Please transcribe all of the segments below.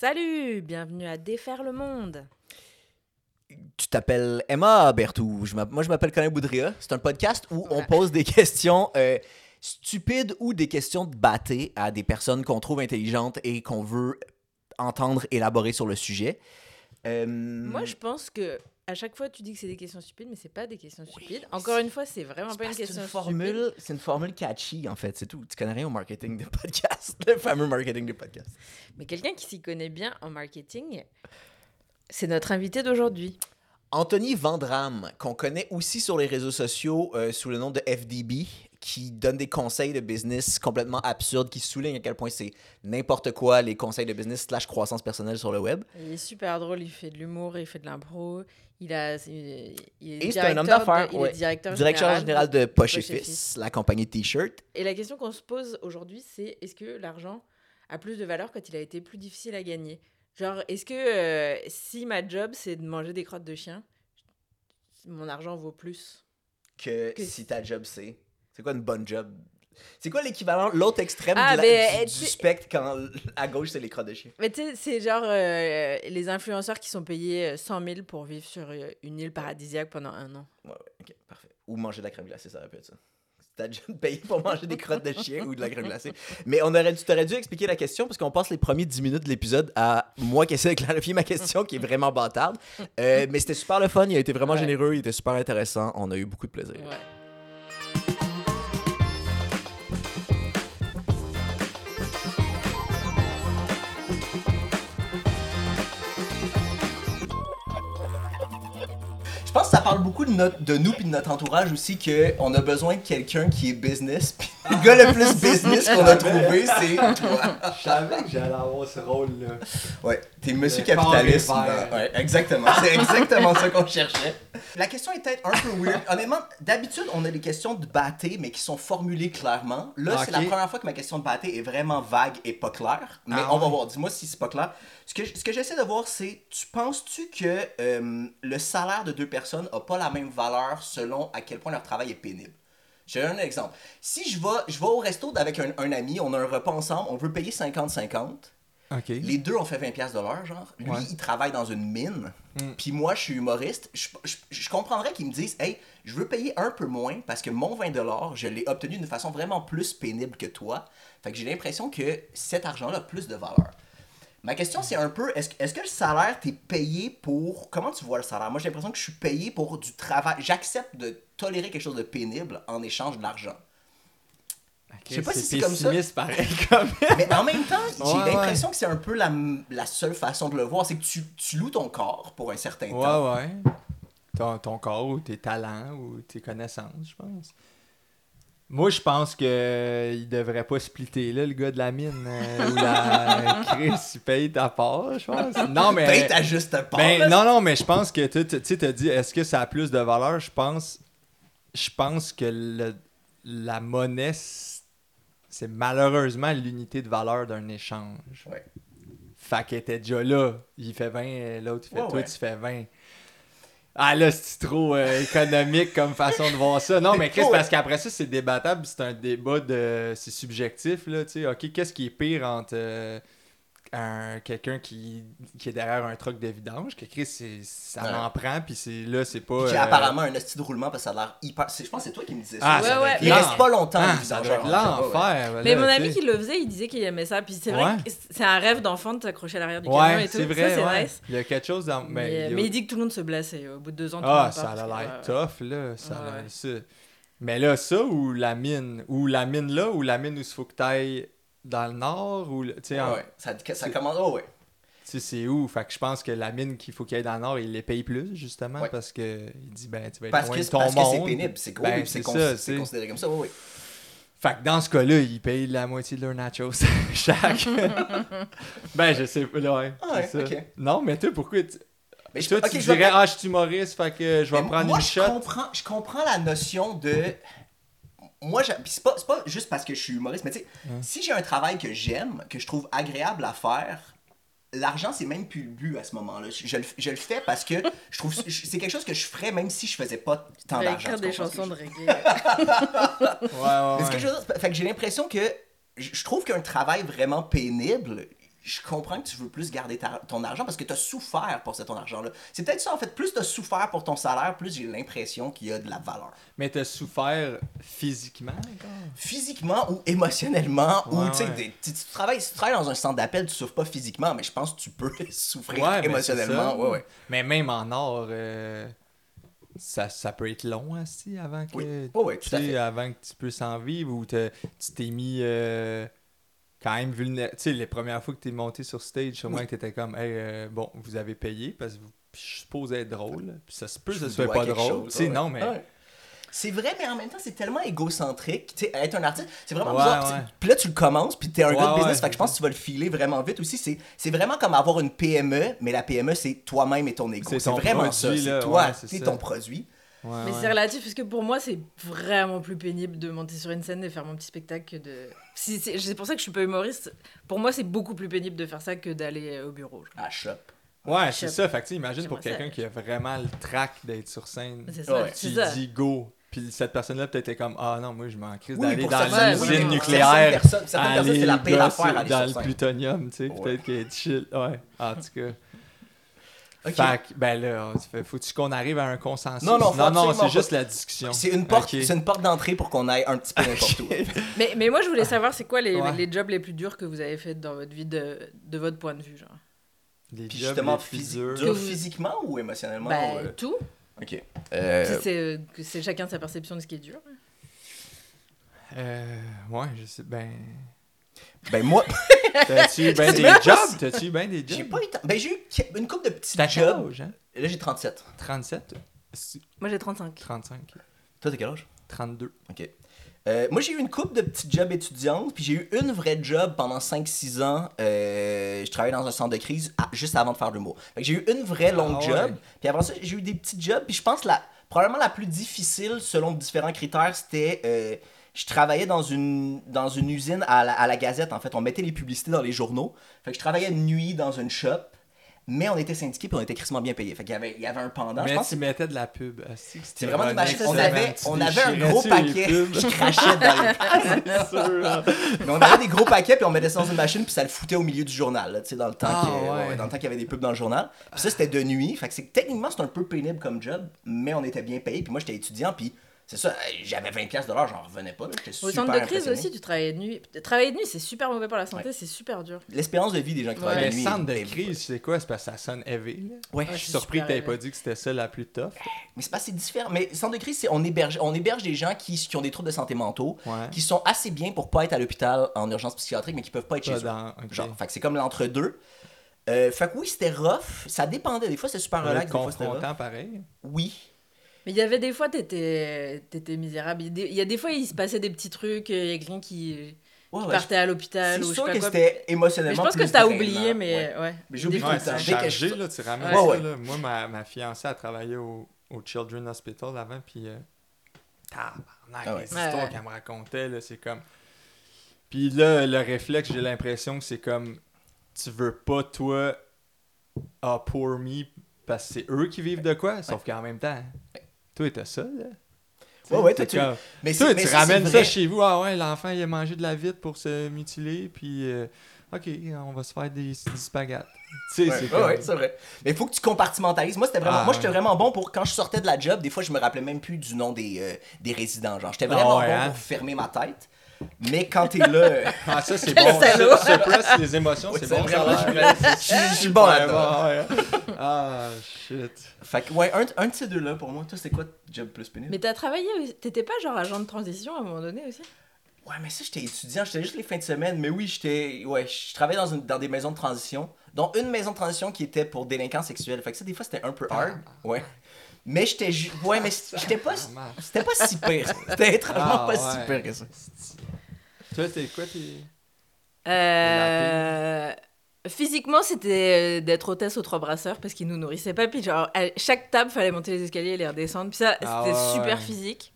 Salut, bienvenue à Défaire le monde. Tu t'appelles Emma Bertou. Je moi, je m'appelle Colin Boudria. C'est un podcast où on pose des questions euh, stupides ou des questions de bâté à des personnes qu'on trouve intelligentes et qu'on veut entendre élaborer sur le sujet. Euh, moi, je pense que à chaque fois, tu dis que c'est des questions stupides, mais c'est pas des questions stupides. Encore une fois, c'est vraiment pas une question une formule, C'est une formule catchy, en fait, c'est tout. Tu connais rien au marketing de podcast, le fameux marketing de podcast. Mais quelqu'un qui s'y connaît bien en marketing, c'est notre invité d'aujourd'hui. Anthony Vandram, qu'on connaît aussi sur les réseaux sociaux euh, sous le nom de FDB, qui donne des conseils de business complètement absurdes, qui souligne à quel point c'est n'importe quoi les conseils de business slash croissance personnelle sur le web. Il est super drôle, il fait de l'humour, il fait de l'impro, il, a, il, est Et c'est un homme d'affaires, ouais. directeur, directeur général, de Poche, et Fils, la compagnie T-shirt. Et la question qu'on se pose aujourd'hui, c'est est-ce que l'argent a plus de valeur quand il a été plus difficile à gagner? Genre, est-ce que euh, si ma job c'est de manger des crottes de chien, mon argent vaut plus que, si ta job c'est c'est quoi une bonne job? C'est quoi l'équivalent, l'autre extrême ah, du, spectre quand à gauche c'est les crottes de chien? Mais tu sais, c'est genre euh, les influenceurs qui sont payés 100 euh, 000 pour vivre sur une île paradisiaque pendant un an. Ouais, ouais, ok, parfait. Ou manger de la crème glacée, ça répète ça. T'as déjà payé pour manger des crottes de chien ou de la crème glacée. Mais on aurait dû, t'aurais dû expliquer la question parce qu'on passe les premiers 10 minutes de l'épisode à moi qui essaie de clarifier ma question qui est vraiment bâtarde. Euh, mais c'était super le fun, il a été vraiment généreux, il était super intéressant. On a eu beaucoup de plaisir. Ouais. Ça parle beaucoup de, notre, de nous et de notre entourage aussi qu'on a besoin de quelqu'un qui est business. Puis le gars le plus business qu'on a trouvé, c'est toi. Je savais que j'allais avoir ce rôle-là. Ouais, t'es monsieur capitaliste. Ouais, exactement. C'est exactement ça qu'on cherchait. La question est peut-être un peu weird. Honnêtement, d'habitude, on a des questions de bâté, mais qui sont formulées clairement. Là, c'est la première fois que ma question de bâté est vraiment vague et pas claire. Mais ah on va voir. Dis-moi si c'est pas clair. Ce que, ce que j'essaie de voir, c'est, tu penses-tu que euh, le salaire de deux personnes n'a pas la même valeur selon à quel point leur travail est pénible? J'ai un exemple. Si je vais, je vais au resto avec un, un, ami, on a un repas ensemble, on veut payer 50-50. Les deux ont fait 20$ de l'heure, genre. Lui, il travaille dans une mine. Hmm. Puis moi, je suis humoriste. Je, je, je comprendrais qu'ils me disent Hey, je veux payer un peu moins parce que mon 20$, je l'ai obtenu d'une façon vraiment plus pénible que toi. Fait que j'ai l'impression que cet argent-là a plus de valeur. Ma question, c'est un peu, est-ce est que le salaire, t'es payé pour... Comment tu vois le salaire? Moi, j'ai l'impression que je suis payé pour du travail. J'accepte de tolérer quelque chose de pénible en échange de l'argent. je sais pas si c'est comme ça. pareil, Mais en même temps, j'ai l'impression que c'est un peu la, la, seule façon de le voir. C'est que tu, tu, loues ton corps pour un certain temps. Ouais, ouais. Ton, ton corps ou tes talents ou tes connaissances, je pense. Moi, je pense qu'il ne devrait pas splitter, là, le gars de la mine. Euh, ou la Chris, il paye ta part, je pense. Non, mais. Paye ta juste part. Ben, non, non, mais je pense que tu sais, as dit, est-ce que ça a plus de valeur? Je pense, je pense que le, la monnaie, c'est malheureusement l'unité de valeur d'un échange. Ouais. Fait qu'il était déjà là. Il fait 20, l'autre, il fait toi, tu fais 20. Ah là, c'est trop euh, économique comme façon de voir ça. Non, mais Chris, parce qu'après ça, c'est débattable, c'est un débat de. C'est subjectif, là, tu sais. Ok, qu'est-ce qui est pire entre. Euh, quelqu'un qui, qui est derrière un truc de vidange, que Chris, ça en prend, puis c'est là, c'est pas. Qui a euh, apparemment un hostie de roulement parce que ça a l'air hyper. Je pense que c'est toi qui me disais ah, ça. Ouais, ouais. Il reste pas longtemps, ah, le L'enfer. Mais mon ami qui le faisait, il disait qu'il aimait ça, puis c'est vrai que c'est un rêve d'enfant de t'accrocher à l'arrière du camion et tout. Vrai, ça, c'est nice. Il y a quelque chose dans. Mais, mais, il dit que tout le monde se blessait au bout de deux ans. Ah, ça a l'air tough, là. Ça Mais là, ça ou la mine, ou la mine là, ou la mine où il faut que tu ailles dans le nord, ou. Tu sais, ça, ça commence. Oh, ouais tu sais, c'est où? Fait que je pense que la mine qu'il faut qu'il y ait dans le nord, il les paye plus, justement, parce que il dit, ben, tu vas être parce loin que, de ton parce monde. que c'est pénible, c'est gros, ben, c'est considéré comme ça, oui, oui. Fait que dans ce cas-là, ils payent la moitié de leurs nachos chaque. ben, je sais pas, ouais. Ah ouais. Non, mais toi, pourquoi tu... Mais je, toi, tu dirais, ah, je suis humoriste, fait que je vais prendre moi, une je Comprends, je comprends la notion de moi, c'est pas, pas juste parce que je suis humoriste, mais tu sais, si j'ai un travail que j'aime, que je trouve agréable à faire, l'argent, c'est même plus le but à ce moment-là. Je, je, le fais parce que je trouve c'est quelque chose que je ferais même si je faisais pas tant d'argent. des chansons de reggae. ouais, ouais, que je fait que j'ai l'impression que je trouve qu'un travail vraiment pénible, je comprends que tu veux plus garder ton argent parce que tu as souffert pour cet argent-là. C'est peut-être ça, en fait. Plus tu as souffert pour ton salaire, plus j'ai l'impression qu'il y a de la valeur. Mais tu as souffert physiquement? Physiquement ou émotionnellement. ou, tu sais, tu travailles, si tu travailles dans un centre d'appel, tu souffres pas physiquement, mais je pense que tu peux souffrir émotionnellement. Ouais, ouais. Mais même en or... Euh, ça, ça peut être long aussi avant que, oui. Oh, oui, fait. avant que tu puisses en vivre ou tu t'es mis euh, quand même vulnérable. Tu sais, les premières fois que tu es monté sur stage, sûrement que tu étais comme, hey, euh, bon, vous avez payé parce que je suppose être drôle. Puis ça se peut que ce soit pas drôle. Tu sais, non, mais. C'est vrai, mais en même temps, c'est tellement égocentrique. Tu sais, être un artiste, c'est vraiment bizarre. Puis là, tu le commences, puis t'es un gars de business, fait que je pense que tu vas le filer vraiment vite aussi. C'est vraiment comme avoir une PME, mais la PME, c'est toi-même et ton ego. C'est vraiment ça. C'est toi, c'est ton produit. Mais c'est relatif parce que pour moi, c'est vraiment plus pénible de monter sur une scène et faire mon petit spectacle que de. C'est pour ça que je suis pas humoriste. Pour moi, c'est beaucoup plus pénible de faire ça que d'aller au bureau. À shop. Ouais, c'est ça. Fait que, imagine pour quelqu'un qui a vraiment le trac d'être sur scène. C'est ça. Qui dit go, puis cette personne-là peut-être comme Ah non, moi je m'en crise d'aller dans l'usine nucléaire. Aller la dans le plutonium, tu sais. Peut-être qu'elle est chill. Ouais, en tout cas. Fait que, ben là, faut-tu qu'on arrive à un consensus? Non, non, non, non c'est juste la discussion. C'est une porte, c'est une porte d'entrée pour qu'on aille un petit peu n'importe où. mais, mais moi, je voulais savoir, c'est quoi les, les, jobs les plus durs que vous avez fait dans votre vie de, de votre point de vue, genre? Des Puis justement, dur physiquement ou émotionnellement? Ben, euh? tout. Ok. Euh... C'est chacun sa perception de ce qui est dur. Euh, ouais, je sais. Ben. Ben moi. T'as-tu ben des jobs? T'as-tu ben des jobs? J'ai pas eu Ben j'ai eu une couple de petits jobs. Âge, hein? Là j'ai 37. 37? Moi j'ai 35. 35. Toi t'as quel âge? 32. Ok. Euh, moi, j'ai eu une couple de petits jobs étudiantes, puis j'ai eu une vraie job pendant 5-6 ans. Euh, je travaillais dans un centre de crise juste avant de faire de l'humour. J'ai eu une vraie longue ah job, puis après ça, j'ai eu des petits jobs, puis je pense la probablement la plus difficile, selon différents critères, c'était... Euh, je travaillais dans une, dans une usine à la, à la, Gazette, en fait. On mettait les publicités dans les journaux. Fait que je travaillais de nuit dans une shop mais on était syndiqués et on était crissement bien payés. Fait qu'il y avait, il y avait un pendant. Mais je pense tu mettais de la pub. Ah, c'est vraiment une On avait, on avait un gros paquet. je crachais dans les hein. Mais on avait des gros paquets puis on mettait ça dans une machine puis ça le foutait au milieu du journal. Tu sais, dans le temps ah, qu'il y avait des pubs dans le journal. Puis ça, c'était de nuit. Fait que c'est, techniquement, c'est un peu pénible comme job, mais on était bien payés. Puis moi, j'étais étudiant puis c'est ça, j'avais 20$ de j'en revenais pas. Au centre de crise aussi, tu travaillais de nuit. Travailler de nuit, c'est super mauvais pour la santé, c'est super dur. L'espérance de vie des gens qui travaillent de nuit. Le centre de crise, c'est quoi? C'est parce que ça sonne heavy. Ouais, je suis surpris que tu pas dit que c'était ça la plus tough. Mais c'est pas assez différent. Mais le centre de crise, c'est on héberge, on héberge des gens qui, qui ont des troubles de santé mentaux, qui sont assez bien pour pas être à l'hôpital en urgence psychiatrique, mais qui peuvent pas être chez eux. Genre, fait que c'est comme l'entre-deux. Euh, fait que oui, c'était rough. Ça dépendait. Des fois, c'était super relax. Des fois, c'était pareil. Oui. Mais il y avait des fois, t'étais étais misérable. Il y a des fois, il se passait des petits trucs. Il y a quelqu'un qui, partait à l'hôpital. C'est sûr que c'était émotionnellement. Mais je pense que t'as oublié, mais ouais. Mais j'oublie tout le temps. Chargé, là, tu ramènes ça. Là. Moi, ma, ma fiancée a travaillé au, au Children's Hospital avant, puis. Euh, tabarnak, ah les histoires qu'elle me racontait, c'est comme. Puis là, le réflexe, j'ai l'impression que c'est comme. Tu veux pas, toi, ah, pour me, parce que c'est eux qui vivent de quoi, sauf qu'en même temps. Toi, t'as ça, là? Ouais, ouais, toi, tu... Mais toi, tu ramènes ça chez vous. Ah ouais, l'enfant, il a mangé de la vitre pour se mutiler, puis... Euh, OK, on va se faire des, spaghettes. Tu sais, c'est ouais, c'est vrai. Mais il faut que tu compartimentalises. Moi, c'était vraiment, ah, moi, j'étais vraiment bon pour quand je sortais de la job. Des fois, je me rappelais même plus du nom des, euh, des résidents. Genre, j'étais vraiment ah bon hein? pour fermer ma tête. Mais quand t'es là. Ah, ça, c'est bon. Ça, les émotions, c'est bon. Je suis bon là Ah, shit. Fait que, ouais, un, un de ces deux-là, pour moi, toi, c'est quoi job plus pénible? Mais t'as travaillé. T'étais pas genre agent de transition à un moment donné aussi? Ouais, mais ça, j'étais étudiant, j'étais juste les fins de semaine. Mais oui, j'étais. Ouais, je travaillais dans, une, dans des maisons de transition, dont une maison de transition qui était pour délinquants sexuels. Fait que ça, des fois, c'était un peu hard. Ouais. Mais j'étais. Ouais, mais j'étais pas. C'était pas si pire. C'était étrangement ah, pas si pire que ça. Toi, t'es quoi, t'es. Euh. Physiquement, c'était euh, d'être hôtesse aux trois brasseurs parce qu'ils nous nourrissaient pas. Puis, genre, à chaque table, fallait monter les escaliers et les redescendre. Puis, ça, ah c'était super physique.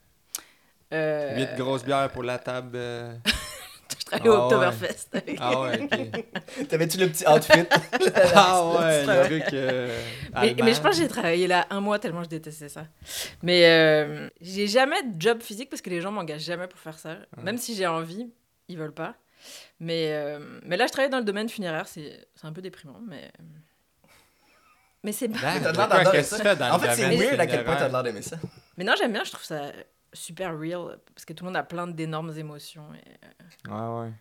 Euh... 8 grosses bières pour la table. Euh. je travaillais au ah Oktoberfest. Ah ouais, ok. T'avais-tu le petit outfit? Ah ouais, le truc. Euh, mais, mais, je pense que j'ai travaillé là un mois tellement je détestais ça. Mais euh, j'ai jamais de job physique parce que les gens m'engagent jamais pour faire ça. Même si j'ai envie, ils veulent pas. Mais, euh, mais là, je travaille dans le domaine funéraire, c'est un peu déprimant, mais. Mais c'est pas. Ben, t'as l'air d'aimer ça. En fait, c'est weird à quel point t'as l'air d'aimer ça. Mais non, j'aime bien, je trouve ça super real, parce que tout le monde a plein d'énormes émotions. Et... Euh, ouais, ouais.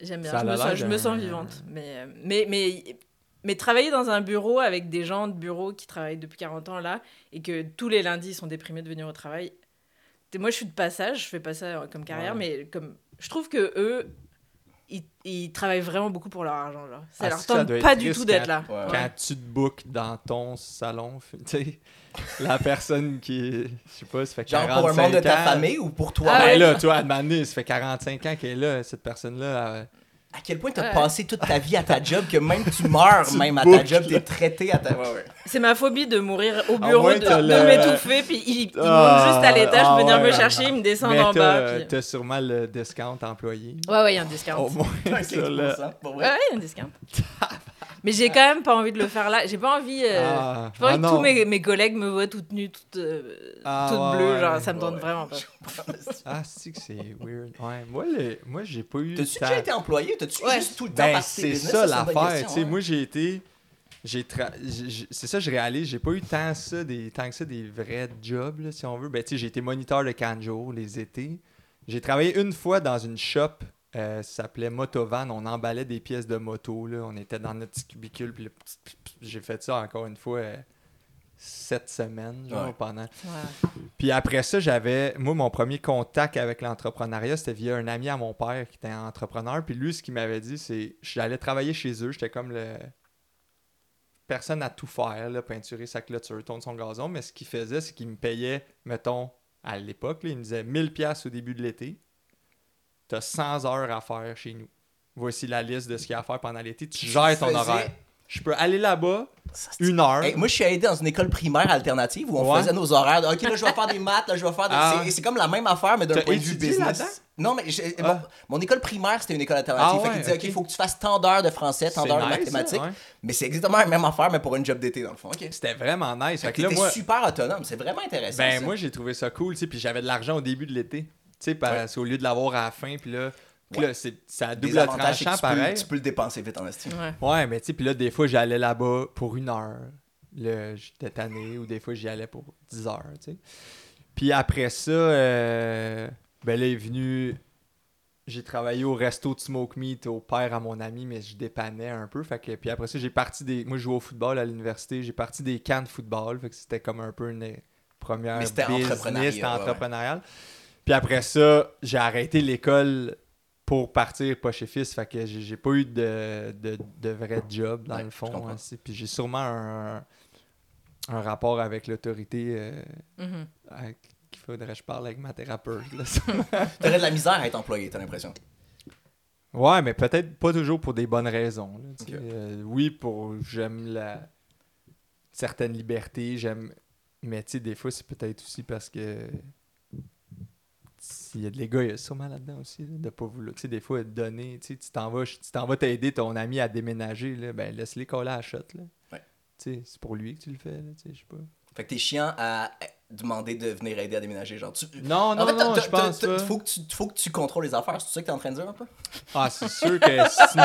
J'aime bien, je me, sens, je me, sens, vivante. Mais, mais, mais, mais travailler dans un bureau avec des gens de bureau qui travaillent depuis 40 ans là, et que tous les lundis ils sont déprimés de venir au travail. Moi, je suis de passage, je fais pas ça comme carrière, mais comme je trouve que eux, ils, travaillent vraiment beaucoup pour leur argent. Genre. Ça ah, leur tente pas du tout d'être là. Quand tu te bookes dans ton salon, tu sais, la personne qui, je sais pas, ça fait 45 ans. Genre pour un membre de ta famille ou pour toi? Ah, ben là, toi, à ça fait 45 ans qu'elle est là, cette personne-là à quel point tu as passé toute ta vie à ta job que même tu meurs même à ta job, tu es traité à ta. Ouais, C'est ma phobie de mourir au bureau, de, de m'étouffer, puis il, ah, monte juste à l'étage, ah, venir me chercher, il me descend en bas. Puis... T'as sûrement le discount employé. Ouais, ouais, il y a un discount. Au moins, ouais, il y a un discount. Mais j'ai quand même pas envie de le faire là. J'ai pas envie. Euh, ah, pas envie ah que tous mes, mes, collègues me voient toute nue, toute, euh, ah, toute bleue. genre, ça me donne vraiment pas. ah, c'est que c'est weird. Ouais, moi, moi j'ai pas eu. T'as-tu déjà été employé? T'as-tu ouais. juste tout le temps ben, C'est ça l'affaire. Tu sais, moi, j'ai été. C'est ça, je réalise, j'ai pas eu tant, ça, des, tant que ça des vrais jobs, là, si on veut. Ben, tu sais, j'ai été moniteur de canjo les étés. J'ai travaillé une fois dans une shop euh, ça s'appelait Motovan. On emballait des pièces de moto. Là. On était dans notre petit cubicule. Puis j'ai fait ça encore une fois euh, sept semaines genre, pendant. Puis après ça, j'avais. Moi, mon premier contact avec l'entrepreneuriat, c'était via un ami à mon père qui était entrepreneur. Puis lui, ce qu'il m'avait dit, c'est j'allais travailler chez eux. J'étais comme le. Personne à tout faire, là, peinturer sa clôture, tourner son gazon. Mais ce qu'il faisait, c'est qu'il me payait, mettons, à l'époque, il me disait 1000$ au début de l'été tu as 100 heures à faire chez nous. Voici la liste de ce qu'il y a à faire pendant l'été. Tu gères ton horaire. Je peux aller là-bas une heure. moi, je suis aidé dans une école primaire alternative où on faisait nos horaires. ok, là, je vais faire des maths, là, je vais faire des. Ah. C'est comme la même affaire, mais d'un point de vue business. Non, mais ah. mon école primaire, c'était une école alternative. Ah, fait disait, ok, il faut que tu fasses tant d'heures de français, tant d'heures de mathématiques. Mais c'est exactement la même affaire, mais pour une job d'été, dans le fond. C'était vraiment nice. Fait, que moi... super autonome. C'est vraiment intéressant. Ben, moi, j'ai trouvé ça cool, tu sais, puis j'avais de l'argent au début de l'été. Tu sais, parce au lieu de l'avoir à la fin, puis là, là c'est, ça a double tranchant pareil. tu peux le dépenser vite en estime. Ouais, mais tu sais, puis là, des fois, j'allais là-bas pour une heure. Là, j'étais tanné, ou des fois, j'y allais pour 10 heures, tu sais. Puis après ça, euh, ben là, est venu. J'ai travaillé au resto de Smoke Meat au père à mon ami, mais je dépannais un peu. Fait que, puis après ça, j'ai parti des. Moi, je jouais au football à l'université. J'ai parti des camps de football. Fait que c'était comme un peu une première mais c'était entrepreneurial. Puis après ça, j'ai arrêté l'école pour partir pas chez Fils. Fait que j'ai pas eu de, de, de vrai job dans le fond. Puis j'ai sûrement un, un, rapport avec l'autorité euh, mm-hmm. qu'il faudrait que je parle avec ma thérapeute. T'aurais de la misère à être employé, t'as l'impression? Ouais, mais peut-être pas toujours pour des bonnes raisons. Euh, oui, pour j'aime la certaine liberté, j'aime. Mais tu sais, des fois, c'est peut-être aussi parce que il y a de l'égoïsme sûrement là-dedans aussi, de pas vouloir. Tu sais, des fois, donner, tu t'en vas, tu t'en vas t'aider ton ami à déménager, là, ben laisse-les coller à la shot, là. Ouais. Tu sais, c'est pour lui que tu le fais, là, tu sais, je sais pas. Fait que t'es chiant à demander de venir aider à déménager, genre. Tu... Non, non, non, je pense pas. Faut que, tu, faut que tu contrôles les affaires, c'est ça que t'es en train de dire un peu? Ah, c'est sûr que si tu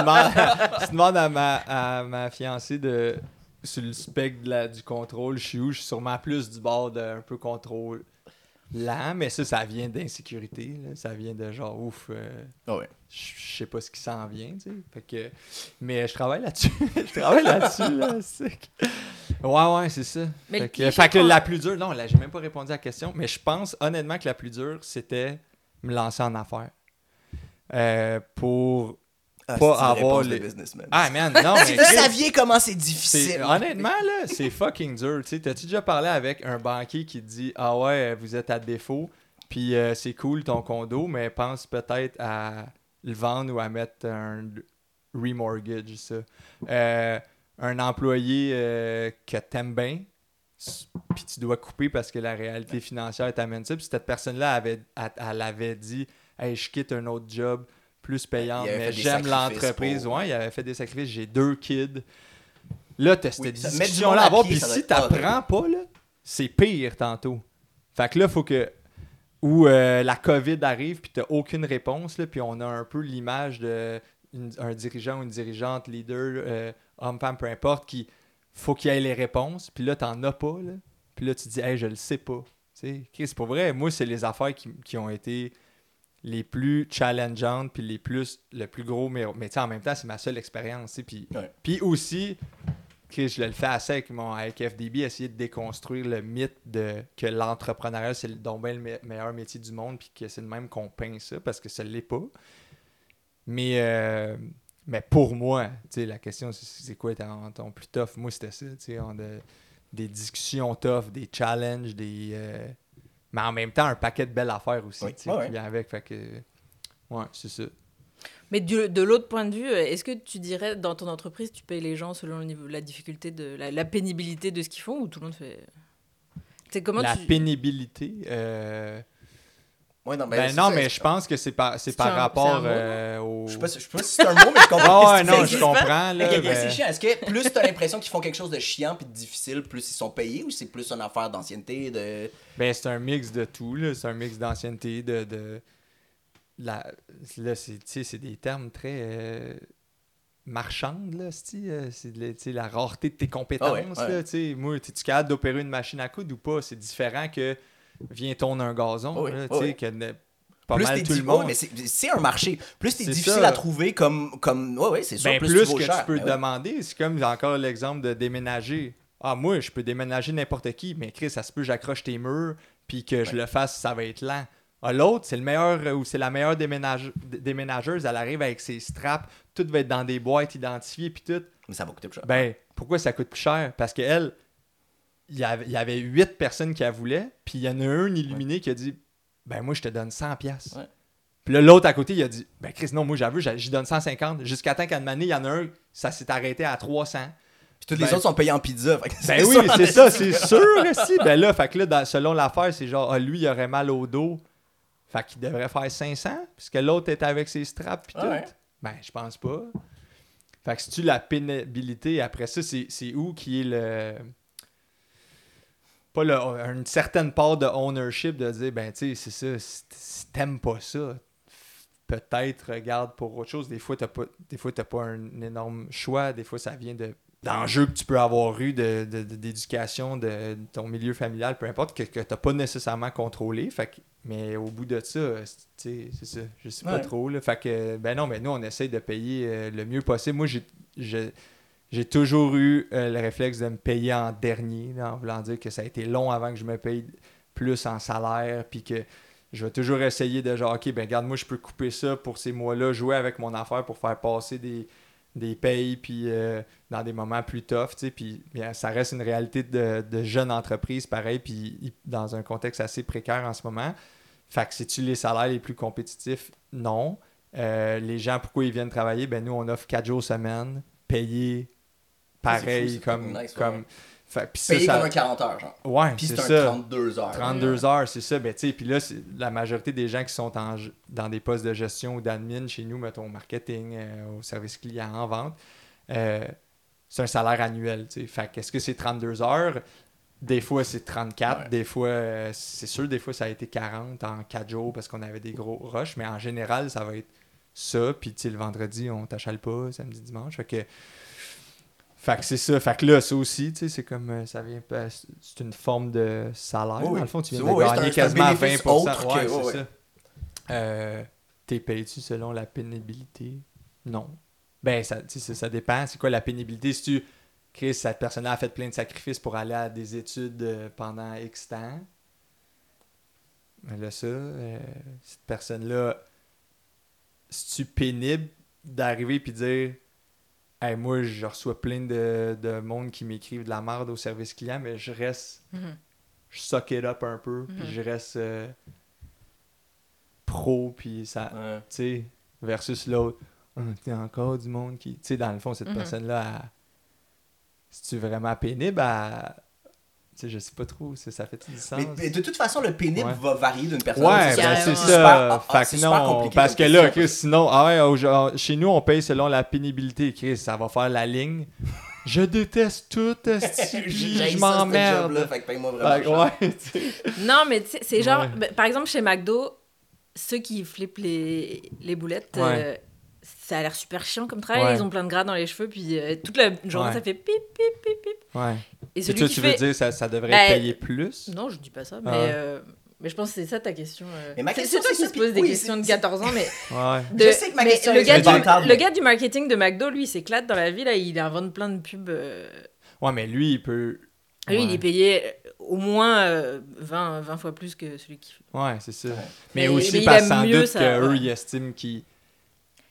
demandes, à, ma, à ma fiancée de sur le spectre du contrôle, je suis où? Je suis sûrement plus du bord d'un peu contrôle lent, mais ça, ça vient d'insécurité. Ça vient de genre, ouf, euh, ah je sais pas ce qui s'en vient. Tu sais. Fait que, mais je travaille là-dessus. je travaille là-dessus. Là, ouais, ouais, c'est ça. Mais fait que, fait que la plus dure, non, là, j'ai même pas répondu à la question, mais je pense honnêtement que la plus dure, c'était me lancer en affaires. Euh, pour ah, pas avoir les Ah man, non mais vous saviez comment c'est difficile. Honnêtement là, c'est fucking dur, tu t'as-tu déjà parlé avec un banquier qui te dit "Ah ouais, vous êtes à défaut, puis euh, c'est cool ton condo, mais pense peut-être à le vendre ou à mettre un remortgage ça." Euh, un employé euh, que t'aimes bien, puis tu dois couper parce que la réalité financière t'amène ça, puis cette personne-là avait elle avait dit "Hey, je quitte un autre job." Plus payante, mais j'aime l'entreprise. Ouais, il avait fait des sacrifices. J'ai deux kids. Là, tu as cette discussion-là à avoir. Puis si tu pas, là, c'est pire tantôt. Fait que là, il faut que. où euh, la COVID arrive, puis tu n'as aucune réponse, là, puis on a un peu l'image d'un dirigeant ou une dirigeante, leader, euh, homme, femme, peu importe, qui faut qu'il y ait les réponses, puis là, tu n'en as pas. Là. Puis là, tu te dis, hey, je le sais pas. C'est pour vrai, moi, c'est les affaires qui, qui, ont été les plus challengeantes, puis les plus, le plus gros, mais, mais en même temps, c'est ma seule expérience. Puis, puis aussi, je le fais assez avec, mon, avec FDB, essayer de déconstruire le mythe de que l'entrepreneuriat, c'est le, le meilleur métier du monde, puis que c'est le même qu'on peint ça, parce que ça ne l'est pas. Mais, euh, mais pour moi, la question, c'est quoi ton, plus tough? Moi, c'était ça. On a des discussions tough, des challenges, des. Euh, mais en même temps, un paquet de belles affaires aussi qui vient avec. Fait que, ouais, c'est ça. Mais de l'autre point de vue, est-ce que tu dirais, dans ton entreprise, tu payes les gens selon le niveau, la difficulté, de la, pénibilité de ce qu'ils font ou tout le monde fait? C'est comment la pénibilité. Euh... Ouais, non, ben, non mais je pense que c'est par, c'est par rapport euh, au. Je sais, pas, sais pas si c'est un mot, mais je comprends. ouais, non, je comprends. Là, C'est chiant. Est-ce que plus tu as l'impression qu'ils font quelque chose de chiant puis de difficile, plus ils sont payés ou c'est plus une affaire d'ancienneté de... Ben, c'est un mix de tout. Là. C'est un mix d'ancienneté, de, de la, là, c'est des termes très euh, marchandes, là, euh, c'est la rareté de tes compétences. Ah là, Moi, es-tu capable d'opérer une machine à coudre ou pas? C'est différent que viens tourner un gazon, ah là, que pas plus mal tout le monde. mais c'est un marché. Plus c'est difficile à trouver comme. comme ouais, ouais, c'est sûr. Ben, plus, que tu peux ben demander, c'est comme encore l'exemple de déménager. Ah, moi, je peux déménager n'importe qui, mais Chris, ça se peut, j'accroche tes murs, puis que je le fasse, ça va être lent. Ah, l'autre, c'est le meilleur ou c'est la meilleure déménage, déménageuse. Elle arrive avec ses straps, tout va être dans des boîtes identifiées puis tout. Mais ça va coûter plus cher. Ben, pourquoi ça coûte plus cher? Parce qu'elle, il y avait, il y avait huit personnes qui la voulaient, puis il y en a un illuminé qui a dit Ben, moi, je te donne 100$. pièces Puis là, l'autre à côté, il a dit Ben, Chris, non, moi, j'avoue, j'y donne 150. Jusqu'à temps qu'à année, il y en a un, ça s'est arrêté à 300. Puis toutes les ben autres sont payés en pizza. Ben oui, c'est ça, c'est sûr aussi. Ben là, fait que là, selon l'affaire, c'est genre, ah, lui, il aurait mal au dos. Fait qu'il devrait faire 500, puisque l'autre est avec ses straps pis tout. Ben, je pense pas. Fait que si tu la pénibilité, après ça, c'est où qui est le. Pas le, une certaine part de ownership de dire, ben, tu sais, c'est ça, si t'aimes pas ça, peut-être regarde pour autre chose. Des fois, t'as pas, des fois, pas un énorme choix. Des fois, ça vient de d'enjeux que tu peux avoir eu d'éducation de, de, ton milieu familial, peu importe, que, que tu n'as pas nécessairement contrôlé. Fait que mais au bout de ça, c'est ça. Je sais pas trop. Là. Fait que, ben non, mais nous, on essaye de payer euh, le mieux possible. Moi, j'ai toujours eu euh, le réflexe de me payer en dernier, en voulant dire que ça a été long avant que je me paye plus en salaire, puis que je vais toujours essayer de genre, OK, ben regarde, moi, je peux couper ça pour ces mois-là, jouer avec mon affaire pour faire passer des, des payes, puis euh, dans des moments plus tough, tu sais, puis bien, ça reste une réalité de, de jeune entreprise, pareil, puis dans un contexte assez précaire en ce moment. Fait que c'est-tu les salaires les plus compétitifs? Non. Euh, les gens, pourquoi ils viennent travailler? Ben nous, on offre 4 jours semaine, payés pareil, comme... comme fait, payé ça, comme un 40 heures, genre. Ouais, c'est ça. 32 heures. 32 heures, c'est ça. Ben, puis là, la majorité des gens qui sont en, dans des postes de gestion ou d'admin chez nous, mettons au marketing, euh, au service client, en vente, euh, c'est un salaire annuel. T'sais. Fait qu'est-ce que c'est 32 heures? Des fois, c'est 34. Des fois, euh, c'est sûr, des fois, ça a été 40 en 4 jours parce qu'on avait des gros rushs. Mais en général, ça va être ça. Puis, le vendredi, on t'achale pas, samedi, dimanche. Fait que, fait que c'est ça. Fait que là, ça aussi, tu sais, c'est comme, euh, ça vient, c'est une forme de salaire. Dans le fond, tu viens de gagner quasiment 20%. Ouais, c'est ça. Euh, T'es payé-tu selon la pénibilité? Non. Ben, ça, ça dépend. C'est quoi la pénibilité? Si tu Chris, cette personne a fait plein de sacrifices pour aller à des études euh, pendant X temps. Mais là, ça, euh, cette personne-là, c'est-tu pénible d'arriver et dire hey, moi, je reçois plein de, de monde qui m'écrivent de la merde au service client, mais je reste. Mm-hmm. Je suck it up un peu, puis mm-hmm. je reste euh, pro, puis ça. Tu sais, versus l'autre. Il y a encore du monde qui. Tu sais, dans le fond, cette mm-hmm. personne-là, c'est-tu vraiment pénible à. Tu sais, je sais pas trop, ça, ça fait du sens. Mais, de toute façon, le pénible va varier d'une personne ouais, ben, c'est ça. Ah, fait que non, parce que là, Chris, sinon, ah ouais, chez nous, on paye selon la pénibilité. Chris, ça va faire la ligne. je déteste tout, je m'emmerde. Ouais, non, mais c'est genre, ben, par exemple, chez McDo, ceux qui flippent les, les boulettes, euh, ça a l'air super chiant comme travail. Ils ont plein de gras dans les cheveux, puis euh, toute la journée, ça fait pip, pip, pip, pip. Ouais. Et celui toi, qui tu veux dire ça, ça devrait ben, payer plus? Non, je dis pas ça, ah mais. Euh, mais je pense que c'est ça ta question. C'est toi qui se pose des questions de 14 ans, mais. Ouais. je sais que ma question le, gars du, le gars du marketing de McDo, lui, il s'éclate dans la vie, là, il invente plein de pubs. Ouais, mais lui, il peut. Lui, il est payé au moins 20, euh, 20 fois plus que celui qui. Ouais, c'est ça. Mais, aussi parce sans doute qu'eux, ils estiment qu'ils.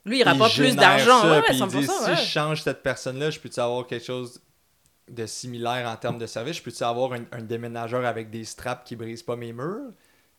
Lui, il rapporte plus d'argent. Ouais, puis Si je change cette personne-là, je peux-tu avoir quelque chose de similaire en termes de service? Je peux-tu avoir un, déménageur avec des straps qui brisent pas mes murs?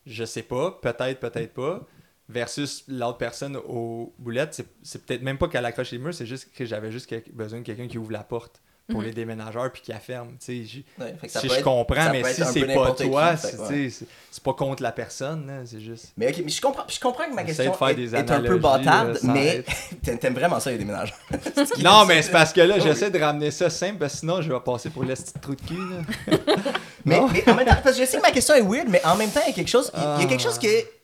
Je sais pas. Peut-être, peut-être pas. Versus l'autre personne aux boulettes, c'est peut-être même pas qu'elle accroche les murs, c'est juste que j'avais juste besoin de quelqu'un qui ouvre la porte pour les mhm. déménageurs puis qui ferme. si je comprends, mais si c'est pas toi, c'est pas contre la personne, c'est juste. Mais ok, mais je comprends, je comprends que ma question est, un peu bâtarde, mais t'aimes vraiment ça les déménageurs. non, mais c'est parce que là, j'essaie de ramener ça simple, parce que sinon je vais passer pour le petit trou de cul. mais, mais en même temps, parce que je sais que ma question est weird, mais en même temps, il y a quelque chose, il y a quelque chose qui est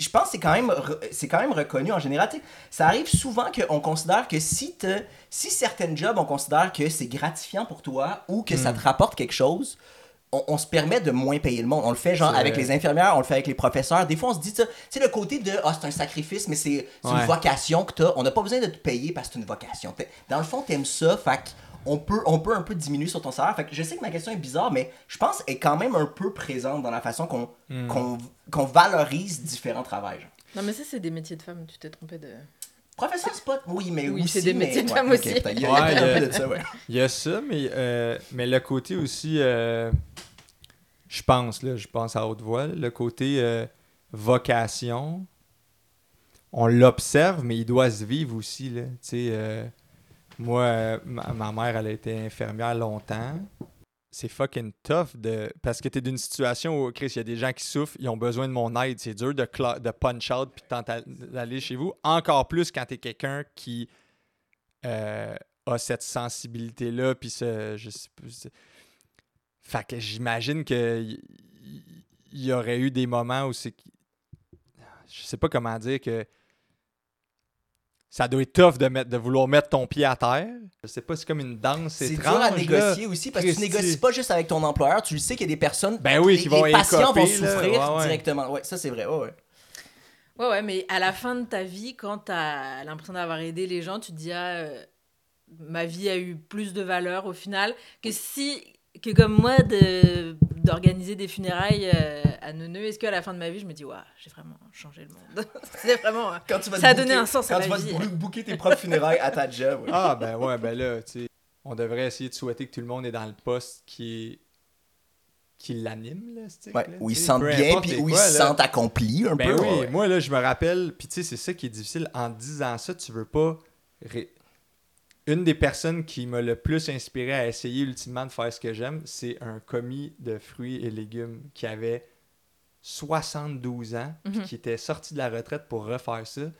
je pense que c'est quand même c'est quand même reconnu en général. ça arrive souvent qu'on considère que si te, si certains jobs on considère que c'est gratifiant pour toi ou que ça hmm. te rapporte quelque chose, on, se permet de moins payer le monde. On le fait genre avec les infirmières, on le fait avec les professeurs. Des fois on se dit c'est le côté de ah c'est un sacrifice mais c'est une vocation que tu as. On n'a pas besoin de te payer parce que c'est une vocation. Dans le fond t'aimes ça, fait on peut, on peut un peu diminuer sur ton salaire. Fait que je sais que ma question est bizarre, mais je pense qu'elle est quand même un peu présente dans la façon qu'on qu'on valorise différents travails. Non, mais ça, c'est des métiers de femmes. Tu t'es trompé de. Professeur spot, oui, mais oui, c'est des métiers de femmes aussi. Il y, a, un peu de ça, ouais. Il y a ça, mais, euh, mais le côté aussi, euh, je pense, là, je pense à haute voix, le côté euh, vocation, on l'observe, mais il doit se vivre aussi, là. Tu sais, moi, euh, ma, mère, elle a été infirmière longtemps. C'est fucking tough de. Parce que t'es d'une situation où, Chris, il y a des gens qui souffrent, ils ont besoin de mon aide. C'est dur de, de punch out puis d'aller chez vous. Encore plus quand t'es quelqu'un qui euh, a cette sensibilité-là. Puis ce. Je sais, fait que j'imagine qu'il y aurait eu des moments où c'est. Je sais pas comment dire que ça doit être tough de, mettre, de vouloir mettre ton pied à terre. Je sais pas, c'est comme une danse C'est dur à négocier aussi parce que tu négocies pas juste avec ton employeur, tu sais qu'il y a des personnes ben oui, qui vont les patients vont souffrir directement. Ouais, ça c'est vrai. Ouais, ouais. ouais, mais à la fin de ta vie, quand tu as l'impression d'avoir aidé les gens, tu te dis ah, euh, ma vie a eu plus de valeur au final que si que comme moi de d'organiser des funérailles euh, à Neuneu, est-ce qu'à la fin de ma vie, je me dis, waouh, j'ai vraiment changé le monde? C'est vraiment. Quand tu vas ça a donné un sens à ma vie. Quand tu vas booker tes propres funérailles à ta job. Ah, ben ouais, ben là, tu sais, on devrait essayer de souhaiter que tout le monde est dans le poste qui est qui l'anime, là, ce ouais, où ils se sentent bien, puis où ils se sentent accomplis un ben peu. Oui, moi, là, je me rappelle, puis tu sais, c'est ça qui est difficile. En disant ça, tu veux pas une des personnes qui m'a le plus inspiré à essayer ultimement de faire ce que j'aime, c'est un commis de fruits et légumes qui avait 72 ans, mhm. qui était sorti de la retraite pour refaire ça.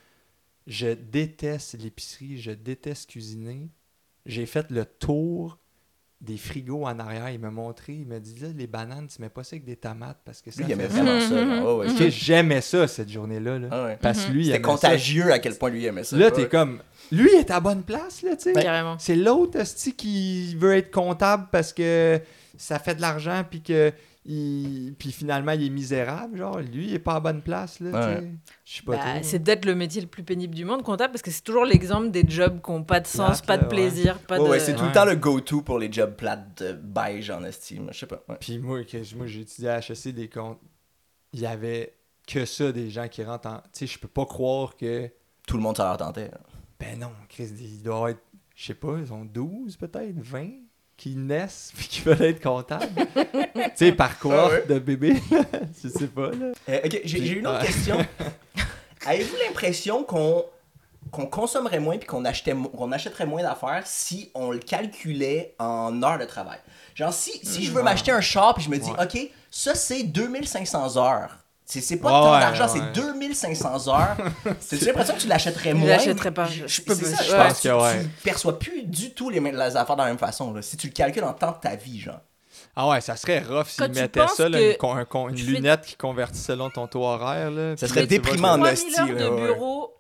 Je déteste l'épicerie, je déteste cuisiner. J'ai fait le tour des frigos en arrière. Il m'a montré, il m'a dit là, les bananes, tu mets pas ça avec des tomates parce que ça. il aimait vraiment ça. J'aimais ça cette journée-là. Ah parce que lui, C'était contagieux à quel point lui aimait ça. Là, t'es comme lui est à bonne place, là, tu sais. C'est l'autre, qui veut être comptable parce que ça fait de l'argent, puis que. Puis finalement, il est misérable, genre, lui, il est pas à bonne place, là, Je sais pas bah, C'est peut-être le métier le plus pénible du monde, comptable, parce que c'est toujours l'exemple des jobs qui n'ont pas de sens, pas de plaisir, pas de... Ouais, c'est tout le temps le go-to pour les jobs plates de beige en estime, je sais pas. Puis moi, moi j'ai étudié à HEC des comptes, il y avait que ça, des gens qui rentrent en... Tu sais, je peux pas croire que... Tout le monde s'en tentait. Ben non, Chris, il doit être, je sais pas, ils ont 12 peut-être, 20 qui naissent puis qui veulent être comptables. tu sais, par quoi ah de bébé? je sais pas, là. Euh, ok, j'ai une autre question. Avez-vous l'impression qu'on qu'on consommerait moins puis qu'on achetait qu'on achèterait moins d'affaires si on le calculait en heures de travail? Genre si, si je veux m'acheter un char puis je me dis OK, ça c'est 2500 heures C'est pas tant d'argent, c'est 2500 heures. C'est l'impression que tu l'achèterais moins? Je l'achèterais pas. Je, peux ça, je pense que, tu, perçois plus du tout les, les affaires de la même façon. Là. Si tu le calcules en temps de ta vie, genre. Ah ouais, ça serait rough s'ils mettaient ça, là, une, lunette qui convertit selon ton taux horaire. Là, ça serait déprimant en de bureau.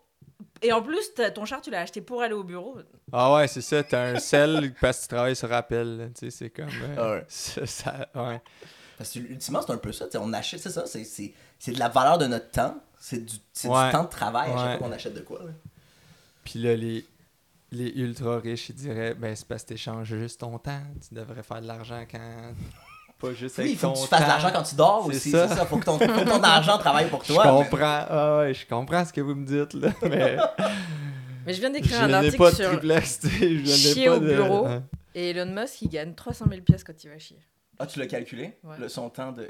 Et en plus, ton char, tu l'as acheté pour aller au bureau. Ah ouais, c'est ça. T'as un sel parce que tu travailles sur Rappel. Tu sais, c'est comme... Euh, ah ouais. Ça, ouais. Parce que ultimement, c'est un peu ça. On achète, c'est ça. C'est de la valeur de notre temps. C'est du, du temps de travail à chaque fois qu'on achète de quoi. Puis là, les, les ultra riches, ils diraient ben c'est parce que t'échanges juste ton temps. Tu devrais faire de l'argent quand. Pas juste oui, il faut que tu fasses de l'argent quand tu dors aussi. C'est ça. Faut que ton, faut ton argent travaille pour toi. Je comprends. Ah ouais, je comprends ce que vous me dites là. Mais, mais je viens d'écrire un article pas de sur triplex, je chier pas au bureau. Hein? Et Elon Musk, il gagne 300 000 pièces quand il va chier. Ah, tu l'as calculé? Le, Son temps de.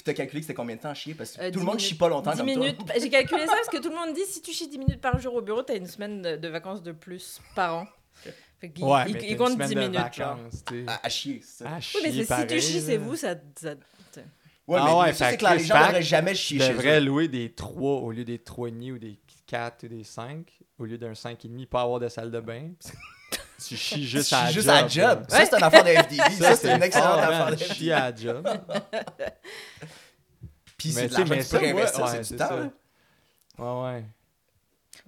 Puis t'as calculé que c'était combien de temps à chier? Parce que euh, tout le monde chie pas longtemps 10 comme minutes. Bah, j'ai calculé ça parce que tout le monde dit si tu chies 10 minutes par jour au bureau, t'as une semaine de, vacances de plus par an. Fait il, ouais, il, compte 10 minutes. Vacances, à, à, chier, ça. À chier, oui, mais si tu chies, c'est vous, ça. ça ouais, ah mais ouais, ça, c'est que les gens devraient jamais chier chez devrais louer des 3 au lieu des 3,5 ou des 4 ou des 5 au lieu d'un 5,5 pas avoir de salle de bain. Tu chies juste, à, juste job, à job. Ça, c'est un affaire de FDB. ça, c'est une excellente affaire de FDB. Chier à job. Puis c'est de l'argent que tu peux investir, c'est du temps. Ouais, ouais.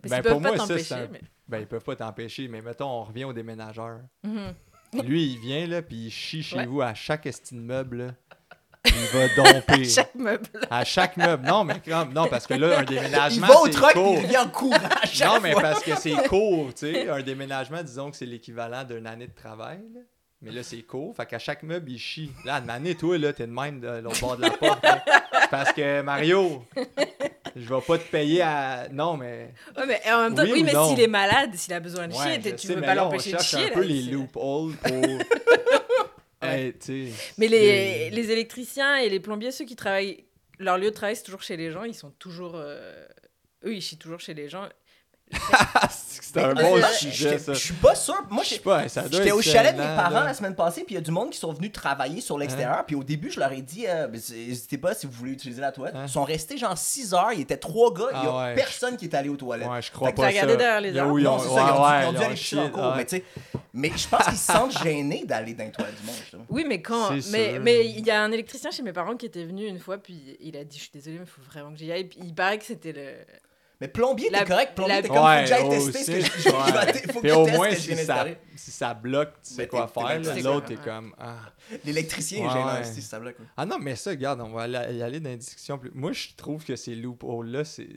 ben, pour moi, ça, c'est mais... Ben, ils peuvent pas t'empêcher, mais mettons, on revient au déménageur. Mm-hmm. Lui, il vient, là, puis il chie chez vous à chaque estime meuble, Il va domper. à chaque meuble. À chaque meuble. Non, mais comme, non, parce que là, un déménagement. Il va au truck et il vient en courant à chaque Non, mais parce que c'est court, tu sais. Un déménagement, disons que c'est l'équivalent d'une année de travail. Là. Mais là, c'est court. Fait qu'à chaque meuble, il chie. Là, une année, toi, là, t'es de même de l'autre bord de la porte. Parce que Mario, je vais pas te payer à. Non, mais. Ouais, mais en même temps, oui, mais s'il est malade, s'il a besoin de chier, tu veux pas l'empêcher de chier. On cherche un peu les loopholes pour. mais les, les électriciens et les plombiers, ceux qui travaillent. Leur lieu de travail, c'est toujours chez les gens. Ils sont toujours. Euh, eux, ils chient toujours chez les gens. C'est un bon sujet, ça. Je suis pas sûr. Moi, j'étais au chalet de mes parents la semaine passée, puis il y a du monde qui sont venus travailler sur l'extérieur. Hein? Puis au début, je leur ai dit, euh, n'hésitez pas si vous voulez utiliser la toilette. Hein? Ils sont restés genre 6 heures. Il y était trois gars. Il y a ah personne qui est allé aux toilettes. Ouais, je crois pas. regardé derrière les arbres. Non, c'est ça. Ils ont dû aller chier en cours. Mais tu sais. Mais je pense qu'ils se sentent gênés d'aller dans les toilettes du monde. Oui, mais quand. Mais, mais il y a un électricien chez mes parents qui était venu une fois, puis il a dit Je suis désolé, mais il faut vraiment que j'y aille. Puis il paraît que c'était le mais plombier, t'es correct. Plombier, t'es comme, faut que j'aille tester ce que je Faut que au moins, si ça, si ça bloque, tu sais quoi faire. L'autre, t'es comme. Ah. L'électricien est gênant si ça bloque. Ah non, mais ça, regarde, on va y aller dans une discussion plus. Moi, je trouve que ces loopholes-là, c'est.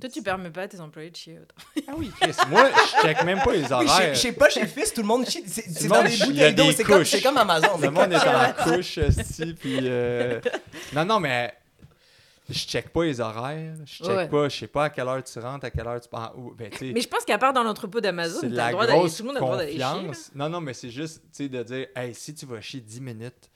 Toi, tu permets pas à tes employés de chier autant. Ah oui, Chris. Moi, je check même pas les horaires. Oui, je sais pas, chez Fils, tout le monde chie. C'est dans les bouteilles d'eau. C'est comme, comme Amazon. Le monde est en couche, puis. Euh, non, non, mais je check pas les horaires, je check pas, je sais pas à quelle heure tu rentres, à quelle heure tu pars. Ben, mais je pense qu'à part dans l'entrepôt d'Amazon, tout le monde a le droit d'aller chier. Non, non, mais c'est juste de dire, hey, si tu vas chier 10 minutes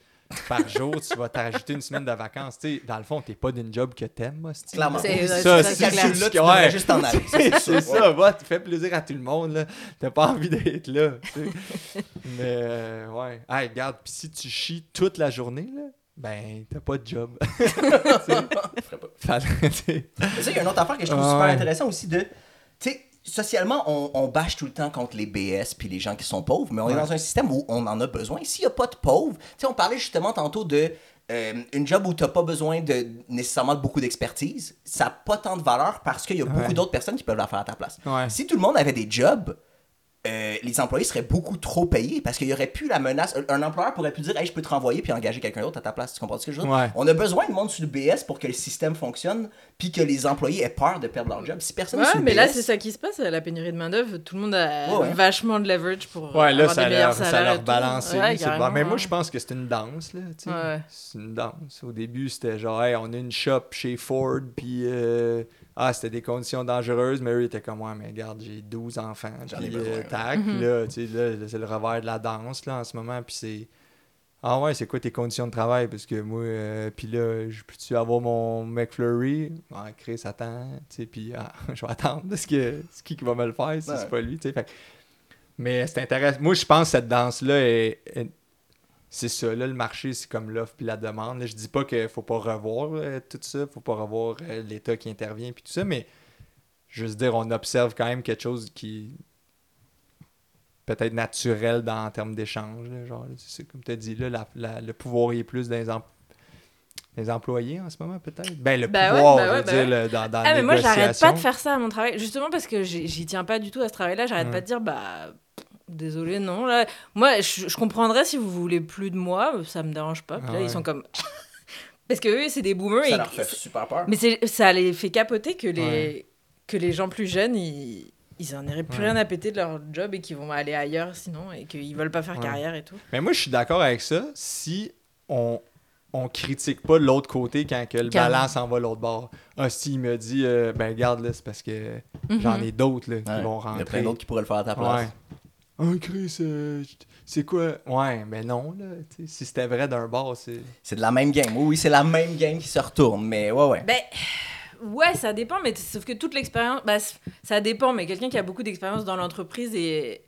par jour, tu vas t'ajouter une semaine de vacances. sais, dans le fond, t'es pas d'une job que t'aimes, moi. Clairement. C'est ça, c'est là, tu ouais. juste en aller. C'est ça, va, tu fais plaisir à tout le monde, là. T'as pas envie d'être là, Mais, euh, ouais. Hey, regarde, puis si tu chies toute la journée, là, ben, t'as pas de job. ça, il y a une autre affaire que je trouve super intéressant aussi de. Tu sais, socialement, on, on, bâche tout le temps contre les BS puis les gens qui sont pauvres, mais on est dans un système où on en a besoin. S'il n'y a pas de pauvres, tu sais, on parlait justement tantôt de. Euh, une job où tu n'as pas besoin de nécessairement de beaucoup d'expertise, ça n'a pas tant de valeur parce qu'il y a beaucoup d'autres personnes qui peuvent la faire à ta place. Si tout le monde avait des jobs, euh, les employés seraient beaucoup trop payés parce qu'il y aurait plus la menace. Un employeur pourrait plus dire hey, je peux te renvoyer puis engager quelqu'un d'autre à ta place. Tu comprends ce que je veux dire? On a besoin de monde sur le BS pour que le système fonctionne puis que les employés aient peur de perdre leur job. Si personne ouais, mais là, c'est ça qui se passe, la pénurie de main-d'œuvre. Tout le monde a vachement de leverage pour. Ouais, là, avoir ça, des leur, ça leur balance. mais moi, je pense que c'est une danse. là. C'est une danse. Au début, c'était genre, hey, on a une shop chez Ford puis. Euh, ah, c'était des conditions dangereuses, mais eux étaient comme moi, mais regarde, j'ai 12 enfants. Puis, euh, tac, mhm. là, tu sais, là, c'est le revers de la danse, là, en ce moment. Puis c'est. Ah ouais, c'est quoi tes conditions de travail? Parce que moi, euh, puis là, je peux-tu avoir mon McFlurry? Ah, Chris, attends, tu sais, puis ah, je vais attendre. ce que, c'est qui qui va me le faire si c'est pas lui, tu sais. Mais c'est intéressant. Moi, je pense que cette danse-là est c'est ça, là, le marché, c'est comme l'offre puis la demande. Là, je dis pas qu'il faut pas revoir euh, tout ça, faut pas revoir euh, l'État qui intervient puis tout ça, mais je veux dire, on observe quand même quelque chose qui peut-être naturel dans, en termes d'échange. Genre, c'est comme tu as dit, là, le pouvoir est plus dans les, employés en ce moment, peut-être? Ben, le ben pouvoir, ben je veux ben dire, dans, dans ah, mais moi, j'arrête pas de faire ça à mon travail, justement parce que j'y tiens pas du tout à ce travail-là. J'arrête pas de dire, bah, désolé, non. Là, moi, je, comprendrais si vous voulez plus de moi, ça me dérange pas. Puis là, ils sont comme. Parce que eux, c'est des boomers. Ça leur fait super peur. Mais ça les fait capoter que les, que les gens plus jeunes, ils, ils en auraient plus rien à péter de leur job et qu'ils vont aller ailleurs sinon et qu'ils veulent pas faire carrière et tout. Mais moi, je suis d'accord avec ça si on, on critique pas l'autre côté quand que le balance en va l'autre bord. Ah, si il me dit, euh, ben garde là, c'est parce que mhm. j'en ai d'autres qui vont rentrer. Il y a plein d'autres qui pourraient le faire à ta place. Oh, Chris, euh, c'est quoi? Ouais, mais non, là. Si c'était vrai d'un bord, c'est. C'est de la même game. Oui, oui, c'est la même game qui se retourne, mais ouais, ouais. Ben. Ouais, ça dépend, mais sauf que toute l'expérience. Bah, ça dépend, mais quelqu'un qui a beaucoup d'expérience dans l'entreprise et.